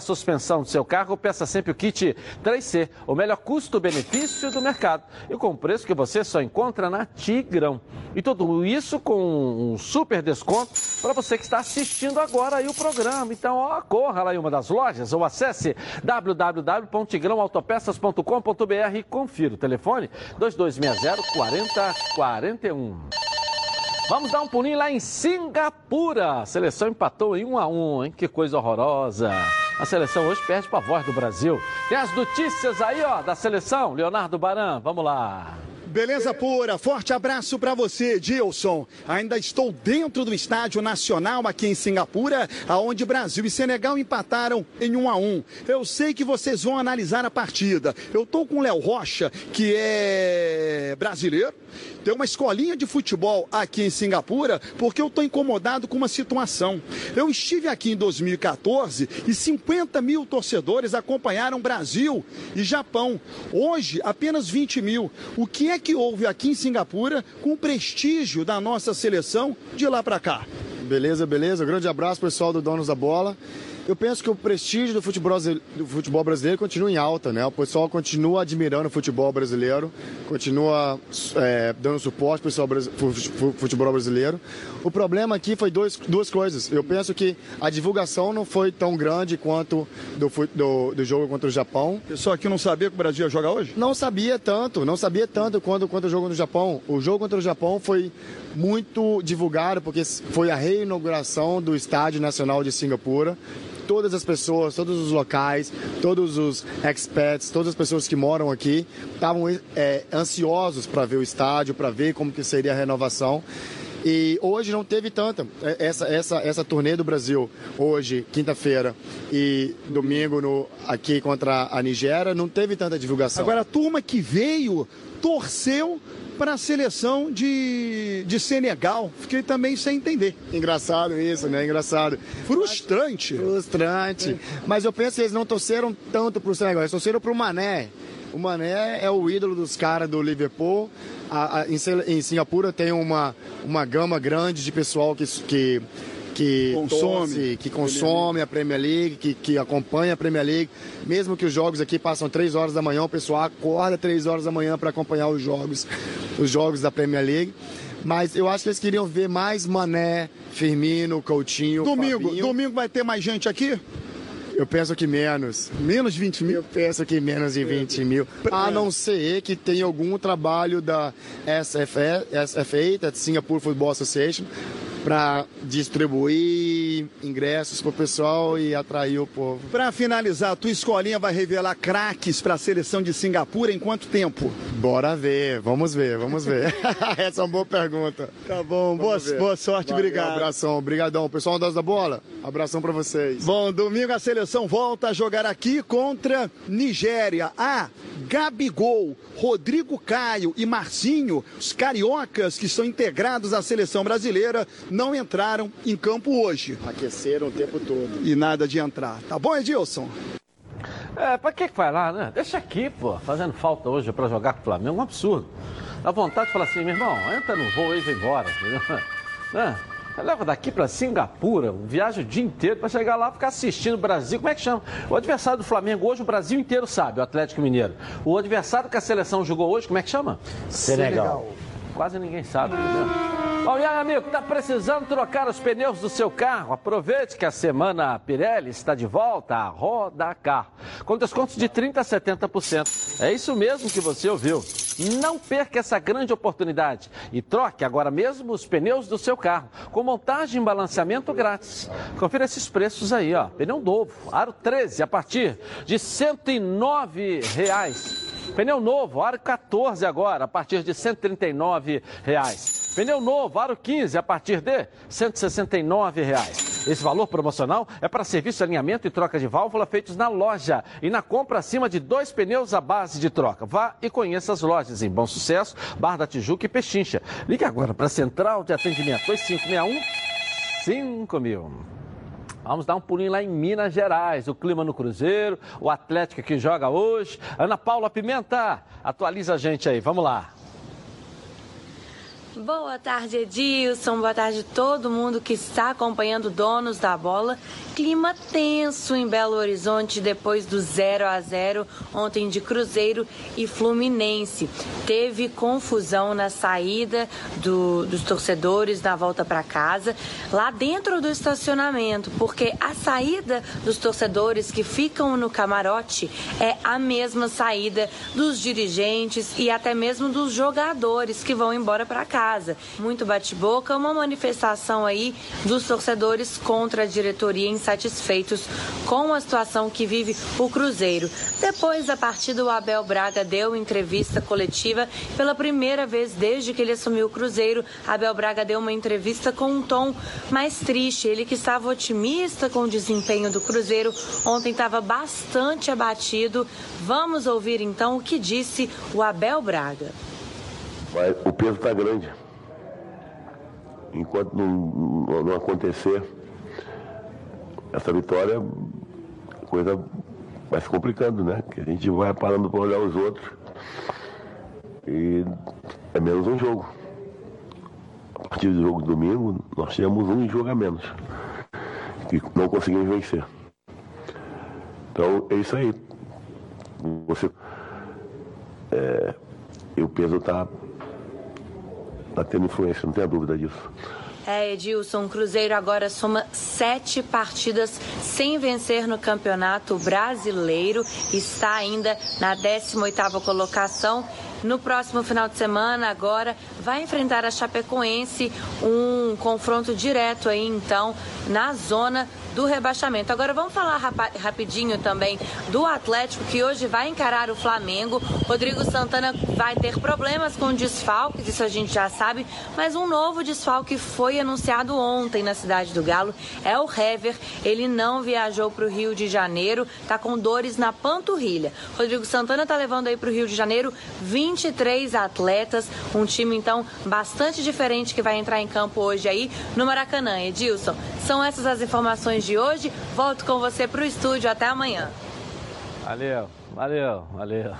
suspensão do seu carro, peça sempre o kit 3C, o melhor custo-benefício do mercado. E com preço que você só encontra na Tigrão. E tudo isso com um super desconto para você que está assistindo agora aí o programa. Então, ó, corra lá em uma das lojas ou acesse www.tigrãoautopeças.com.br e confira o telefone 2260 4041. Vamos dar um pulinho lá em Singapura. A seleção empatou em 1 a 1, hein? Que coisa horrorosa. A seleção hoje perde para a voz do Brasil. Tem as notícias aí, ó, da seleção. Leonardo Baran, vamos lá. Beleza pura, forte abraço para você, Dilson. Ainda estou dentro do Estádio Nacional aqui em Singapura, aonde Brasil e Senegal empataram em 1 a 1. Eu sei que vocês vão analisar a partida. Eu tô com o Léo Rocha, que é brasileiro, tem uma escolinha de futebol aqui em Singapura, porque eu tô incomodado com uma situação. Eu estive aqui em 2014 e 50 mil torcedores acompanharam Brasil e Japão. Hoje, apenas 20 mil. O que é que houve aqui em Singapura com o prestígio da nossa seleção de lá para cá? Beleza, beleza. Grande abraço, pessoal do Donos da Bola. Eu penso que o prestígio do futebol, do futebol brasileiro continua em alta, né? O pessoal continua admirando o futebol brasileiro, continua é, dando suporte para o futebol brasileiro. O problema aqui foi dois, duas coisas. Eu penso que a divulgação não foi tão grande quanto do, do, do jogo contra o Japão. O pessoal aqui não sabia que o Brasil ia jogar hoje? Não sabia tanto, não sabia tanto quanto, quanto o jogo no Japão. O jogo contra o Japão foi muito divulgado porque foi a reinauguração do Estádio Nacional de Singapura. Todas as pessoas, todos os locais, todos os expats, todas as pessoas que moram aqui estavam é, ansiosos para ver o estádio, para ver como que seria a renovação. E hoje não teve tanta. É, essa, essa, essa turnê do Brasil, hoje, quinta-feira e domingo no, aqui contra a Nigéria, não teve tanta divulgação. Agora, a turma que veio torceu para a seleção de, de Senegal. Fiquei também sem entender. Engraçado isso, né? Engraçado. Frustrante. Frustrante. É. Mas eu penso que eles não torceram tanto para o Senegal, eles torceram para o Mané. O Mané é o ídolo dos caras do Liverpool. A, a, em, em, Singapura tem uma, uma gama grande de pessoal que, que que consome, torce, que consome a Premier League, que, que acompanha a Premier League. Mesmo que os jogos aqui passam três horas da manhã, o pessoal acorda três horas da manhã para acompanhar os jogos, os jogos da Premier League. Mas eu acho que eles queriam ver mais Mané, Firmino, Coutinho. Domingo, Fabinho. domingo vai ter mais gente aqui? Eu penso que menos. Menos 20 mil? Eu penso que menos de 20 mil. A não ser que tenha algum trabalho da SFA, SFA Singapore Football Association, para distribuir ingressos para o pessoal e atrair o povo. Para finalizar, a tua escolinha vai revelar craques para a seleção de Singapura em quanto tempo? Bora ver, vamos ver, vamos ver. (laughs) Essa é uma boa pergunta. Tá bom, boa, boa, sorte, Valeu, obrigado. Um abração, obrigadão. Pessoal das da bola, abração para vocês. Bom, domingo a seleção volta a jogar aqui contra Nigéria. Ah, Gabigol, Rodrigo Caio e Marcinho, os cariocas que estão integrados à seleção brasileira, não entraram em campo hoje. Aqueceram o tempo todo. E nada de entrar. Tá bom, Edilson? É, pra que vai lá, né? Deixa aqui, pô, fazendo falta hoje pra jogar com o Flamengo, um absurdo. Dá vontade de falar assim, meu irmão, entra no voo e vai embora, entendeu? (laughs) Né? Leva daqui para Singapura, viaja o dia inteiro para chegar lá e ficar assistindo o Brasil. Como é que chama? O adversário do Flamengo hoje, o Brasil inteiro sabe, o Atlético Mineiro. O adversário que a seleção jogou hoje, como é que chama? Senegal. Senegal. Quase ninguém sabe, entendeu? Bom, e aí, amigo, está precisando trocar os pneus do seu carro? Aproveite que a semana Pirelli está de volta a Roda Car, com descontos de 30% a 70%. É isso mesmo que você ouviu. Não perca essa grande oportunidade e troque agora mesmo os pneus do seu carro, com montagem e balanceamento grátis. Confira esses preços aí, ó. Pneu novo, aro 13, a partir de 109 reais. Pneu novo, aro 14 agora, a partir de 139 reais. Pneu novo, aro 15, a partir de 169 reais. Esse valor promocional é para serviço alinhamento e troca de válvula feitos na loja e na compra acima de dois pneus à base de troca. Vá e conheça as lojas em Bom Sucesso, Barra da Tijuca e Pechincha. Ligue agora para a Central de Atendimento 2561 5000. Vamos dar um pulinho lá em Minas Gerais. O clima no Cruzeiro, o Atlético que joga hoje. Ana Paula Pimenta, atualiza a gente aí. Vamos lá. Boa tarde, Edilson. Boa tarde a todo mundo que está acompanhando Donos da Bola. Clima tenso em Belo Horizonte depois do 0 a 0 ontem de Cruzeiro e Fluminense. Teve confusão na saída do, dos torcedores na volta para casa, lá dentro do estacionamento, porque a saída dos torcedores que ficam no camarote é a mesma saída dos dirigentes e até mesmo dos jogadores que vão embora para casa casa. Muito bate-boca, uma manifestação aí dos torcedores contra a diretoria insatisfeitos com a situação que vive o Cruzeiro. Depois da partida, o Abel Braga deu entrevista coletiva pela primeira vez desde que ele assumiu o Cruzeiro. Abel Braga deu uma entrevista com um tom mais triste. Ele que estava otimista com o desempenho do Cruzeiro, ontem estava bastante abatido. Vamos ouvir então o que disse o Abel Braga. O peso está grande enquanto não, não acontecer essa vitória, a coisa vai se complicando, né? Que a gente vai parando para olhar os outros. E é menos um jogo. A partir do jogo de domingo, nós temos um jogo a menos. Que não conseguimos vencer. Então é isso aí. Você. É, e o peso está está tendo influência, não tenha dúvida disso. É, Edilson, o Cruzeiro agora soma sete partidas sem vencer no Campeonato Brasileiro, está ainda na 18ª colocação no próximo final de semana, agora, vai enfrentar a Chapecoense, um confronto direto aí, então, na zona do rebaixamento. Agora vamos falar rapidinho também do Atlético que hoje vai encarar o Flamengo. Rodrigo Santana vai ter problemas com desfalques, isso a gente já sabe, mas um novo desfalque foi anunciado ontem na cidade do Galo. É o Hever. Ele não viajou para o Rio de Janeiro, está com dores na panturrilha. Rodrigo Santana está levando aí para o Rio de Janeiro 23 atletas, um time então bastante diferente que vai entrar em campo hoje aí no Maracanã. Edilson, são essas as informações de hoje. Volto com você para o estúdio. Até amanhã. Valeu. Valeu, valeu.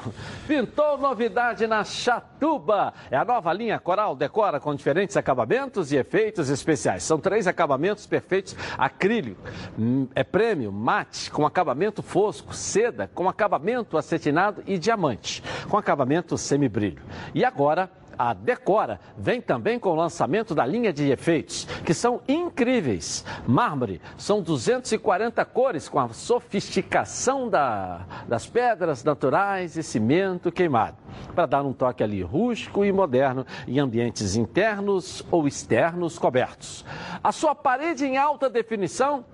Pintou novidade na Chatuba. É a nova linha Coral Decora com diferentes acabamentos e efeitos especiais. São três acabamentos perfeitos: acrílico, hum, é prêmio, mate, com acabamento fosco, seda, com acabamento acetinado e diamante, com acabamento semibrilho. E agora, a Decora vem também com o lançamento da linha de efeitos, que são incríveis. Mármore, são 240 cores com a sofisticação da, das pedras naturais e cimento queimado, para dar um toque ali rústico e moderno em ambientes internos ou externos cobertos. A sua parede em alta definição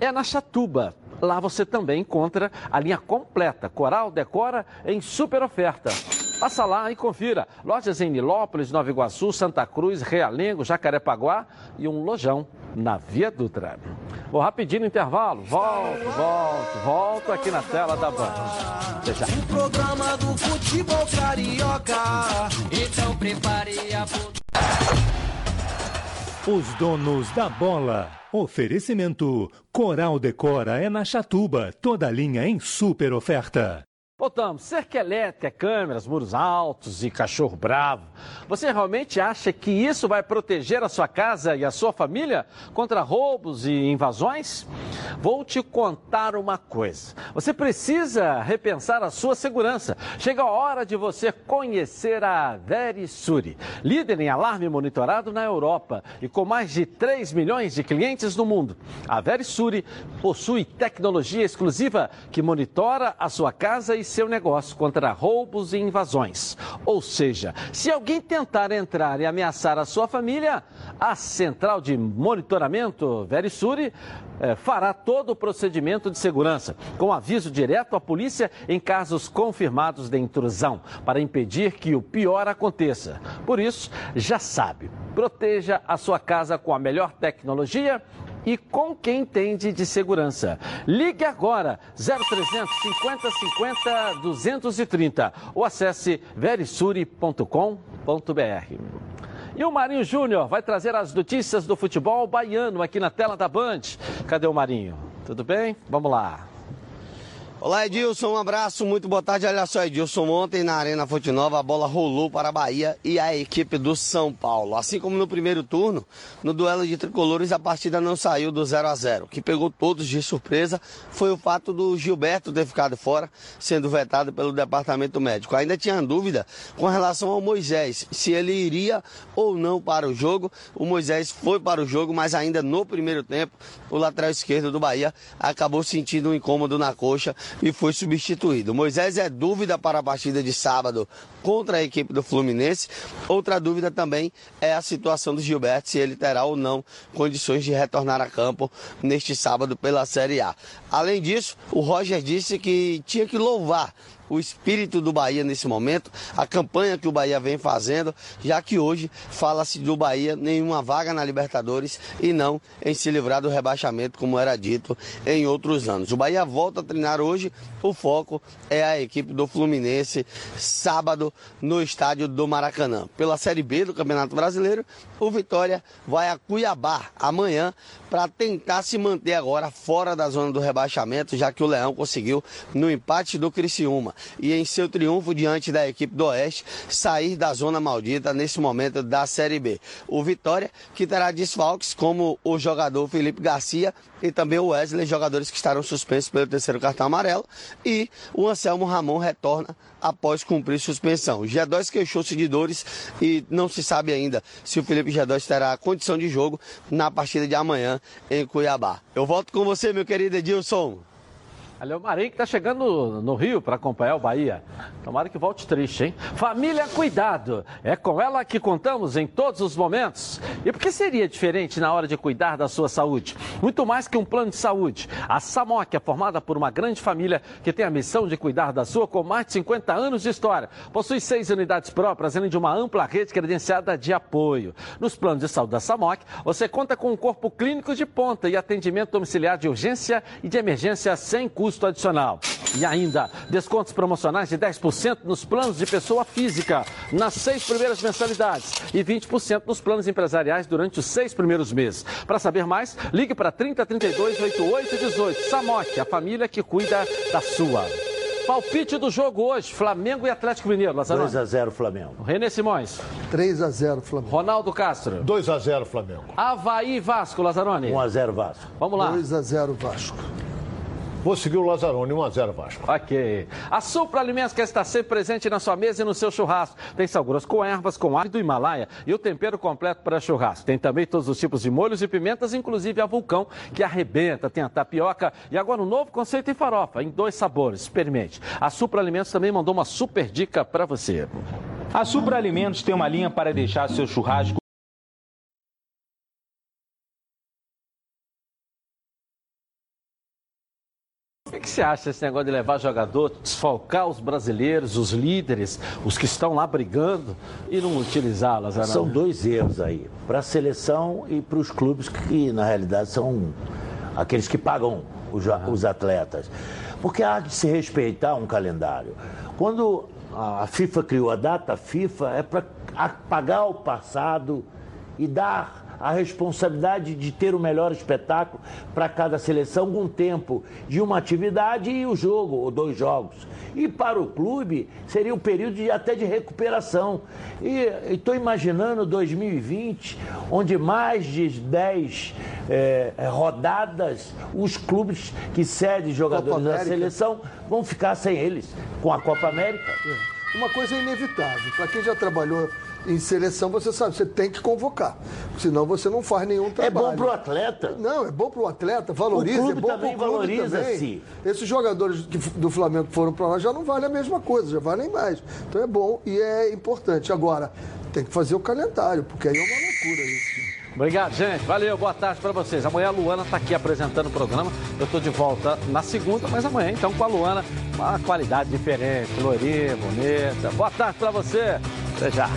é na Chatuba. Lá você também encontra a linha completa Coral Decora em super oferta. Passa lá e confira. Lojas em Nilópolis, Nova Iguaçu, Santa Cruz, Realengo, Jacarepaguá e um lojão na Via Dutra. Vou rapidinho no intervalo. Volto, volto, volto aqui na tela da Band. Deixa. O programa do futebol carioca. Então prepare a Os donos da bola. Oferecimento. Coral Decora é na Chatuba. Toda linha em super oferta. Voltamos. Cerca elétrica, câmeras, muros altos e cachorro bravo. Você realmente acha que isso vai proteger a sua casa e a sua família contra roubos e invasões? Vou te contar uma coisa. Você precisa repensar a sua segurança. Chega a hora de você conhecer a Verisuri, líder em alarme monitorado na Europa e com mais de 3 milhões de clientes no mundo. A Verisuri possui tecnologia exclusiva que monitora a sua casa e seu negócio contra roubos e invasões. Ou seja, se alguém tentar entrar e ameaçar a sua família, a central de monitoramento Verisuri eh, fará todo o procedimento de segurança, com aviso direto à polícia em casos confirmados de intrusão, para impedir que o pior aconteça. Por isso, já sabe, proteja a sua casa com a melhor tecnologia e com quem entende de segurança. Ligue agora 0300 50 50 230 ou acesse verisuri.com.br. E o Marinho Júnior vai trazer as notícias do futebol baiano aqui na tela da Band. Cadê o Marinho? Tudo bem? Vamos lá. Olá Edilson, um abraço, muito boa tarde. Olha só, Edilson, ontem na Arena Fonte Nova a bola rolou para a Bahia e a equipe do São Paulo. Assim como no primeiro turno, no duelo de tricolores a partida não saiu do 0 a 0 O que pegou todos de surpresa foi o fato do Gilberto ter ficado fora, sendo vetado pelo departamento médico. Ainda tinha dúvida com relação ao Moisés, se ele iria ou não para o jogo. O Moisés foi para o jogo, mas ainda no primeiro tempo, o lateral esquerdo do Bahia acabou sentindo um incômodo na coxa e foi substituído. Moisés é dúvida para a partida de sábado contra a equipe do Fluminense. Outra dúvida também é a situação do Gilberto, se ele terá ou não condições de retornar a campo neste sábado pela Série A. Além disso, o Roger disse que tinha que louvar o espírito do Bahia nesse momento, a campanha que o Bahia vem fazendo, já que hoje fala-se do Bahia nenhuma vaga na Libertadores e não em se livrar do rebaixamento, como era dito em outros anos. O Bahia volta a treinar hoje, o foco é a equipe do Fluminense, sábado no estádio do Maracanã. Pela Série B do Campeonato Brasileiro, o Vitória vai a Cuiabá amanhã para tentar se manter agora fora da zona do rebaixamento, já que o Leão conseguiu no empate do Criciúma e em seu triunfo diante da equipe do Oeste sair da zona maldita nesse momento da Série B. O Vitória que terá desfalques como o jogador Felipe Garcia e também o Wesley, jogadores que estarão suspensos pelo terceiro cartão amarelo e o Anselmo Ramon retorna após cumprir suspensão. O G2 queixou-se de dores e não se sabe ainda se o Felipe G2 terá condição de jogo na partida de amanhã em Cuiabá. Eu volto com você, meu querido Edilson. Ali é o Marinho que tá chegando no Rio para acompanhar o Bahia. Tomara que volte triste, hein? Família Cuidado. É com ela que contamos em todos os momentos. E por que seria diferente na hora de cuidar da sua saúde? Muito mais que um plano de saúde. A Samok é formada por uma grande família que tem a missão de cuidar da sua com mais de 50 anos de história. Possui seis unidades próprias, além de uma ampla rede credenciada de apoio. Nos planos de saúde da Samok, você conta com um corpo clínico de ponta e atendimento domiciliar de urgência e de emergência sem custo custo adicional. E ainda, descontos promocionais de 10% nos planos de pessoa física nas seis primeiras mensalidades e 20% nos planos empresariais durante os seis primeiros meses. Para saber mais, ligue para 3032 8818. Samok, a família que cuida da sua. Palpite do jogo hoje, Flamengo e Atlético Mineiro, Lazarone. 2x0 Flamengo. René Simões. 3x0 Flamengo. Ronaldo Castro. 2x0 Flamengo. Havaí Vasco, Lazarone. 1x0 Vasco. Vamos lá. 2x0 Vasco. Vou seguir o Lazarone, 1x0 Vasco. Ok. A Supra Alimentos quer estar sempre presente na sua mesa e no seu churrasco. Tem sal grosso com ervas, com alho do Himalaia e o tempero completo para churrasco. Tem também todos os tipos de molhos e pimentas, inclusive a vulcão, que arrebenta. Tem a tapioca e agora um novo conceito em farofa, em dois sabores. Experimente. A Supra Alimentos também mandou uma super dica para você. A Supra Alimentos tem uma linha para deixar seu churrasco O que, você acha desse negócio de levar jogador, desfalcar os brasileiros, os líderes, os que estão lá brigando e não utilizá-las? São dois erros aí, para a seleção e para os clubes que, na realidade, são aqueles que pagam os, os atletas. Porque há de se respeitar um calendário. Quando a FIFA criou a data FIFA, é para apagar o passado e dar a responsabilidade de ter o melhor espetáculo para cada seleção com tempo de uma atividade e o jogo, ou dois jogos. E para o clube seria um período de, até de recuperação. E estou imaginando 2020, onde mais de 10 é, rodadas, os clubes que cedem jogadores da seleção vão ficar sem eles, com a Copa América. Uma coisa é inevitável. Para quem já trabalhou em seleção, você sabe, você tem que convocar. Senão você não faz nenhum trabalho. É bom para o atleta. Não, é bom para o atleta, valoriza. O clube é bom também pro clube valoriza-se. Esses jogadores que- do Flamengo que foram para lá já não valem a mesma coisa, já valem mais. Então é bom e é importante. Agora, tem que fazer o calendário, porque aí é uma loucura isso. Obrigado, gente. Valeu, boa tarde para vocês. Amanhã a Luana está aqui apresentando o programa. Eu estou de volta na segunda, mas amanhã, então, com a Luana, uma qualidade diferente, loirinha, bonita. Boa tarde para você. Até já.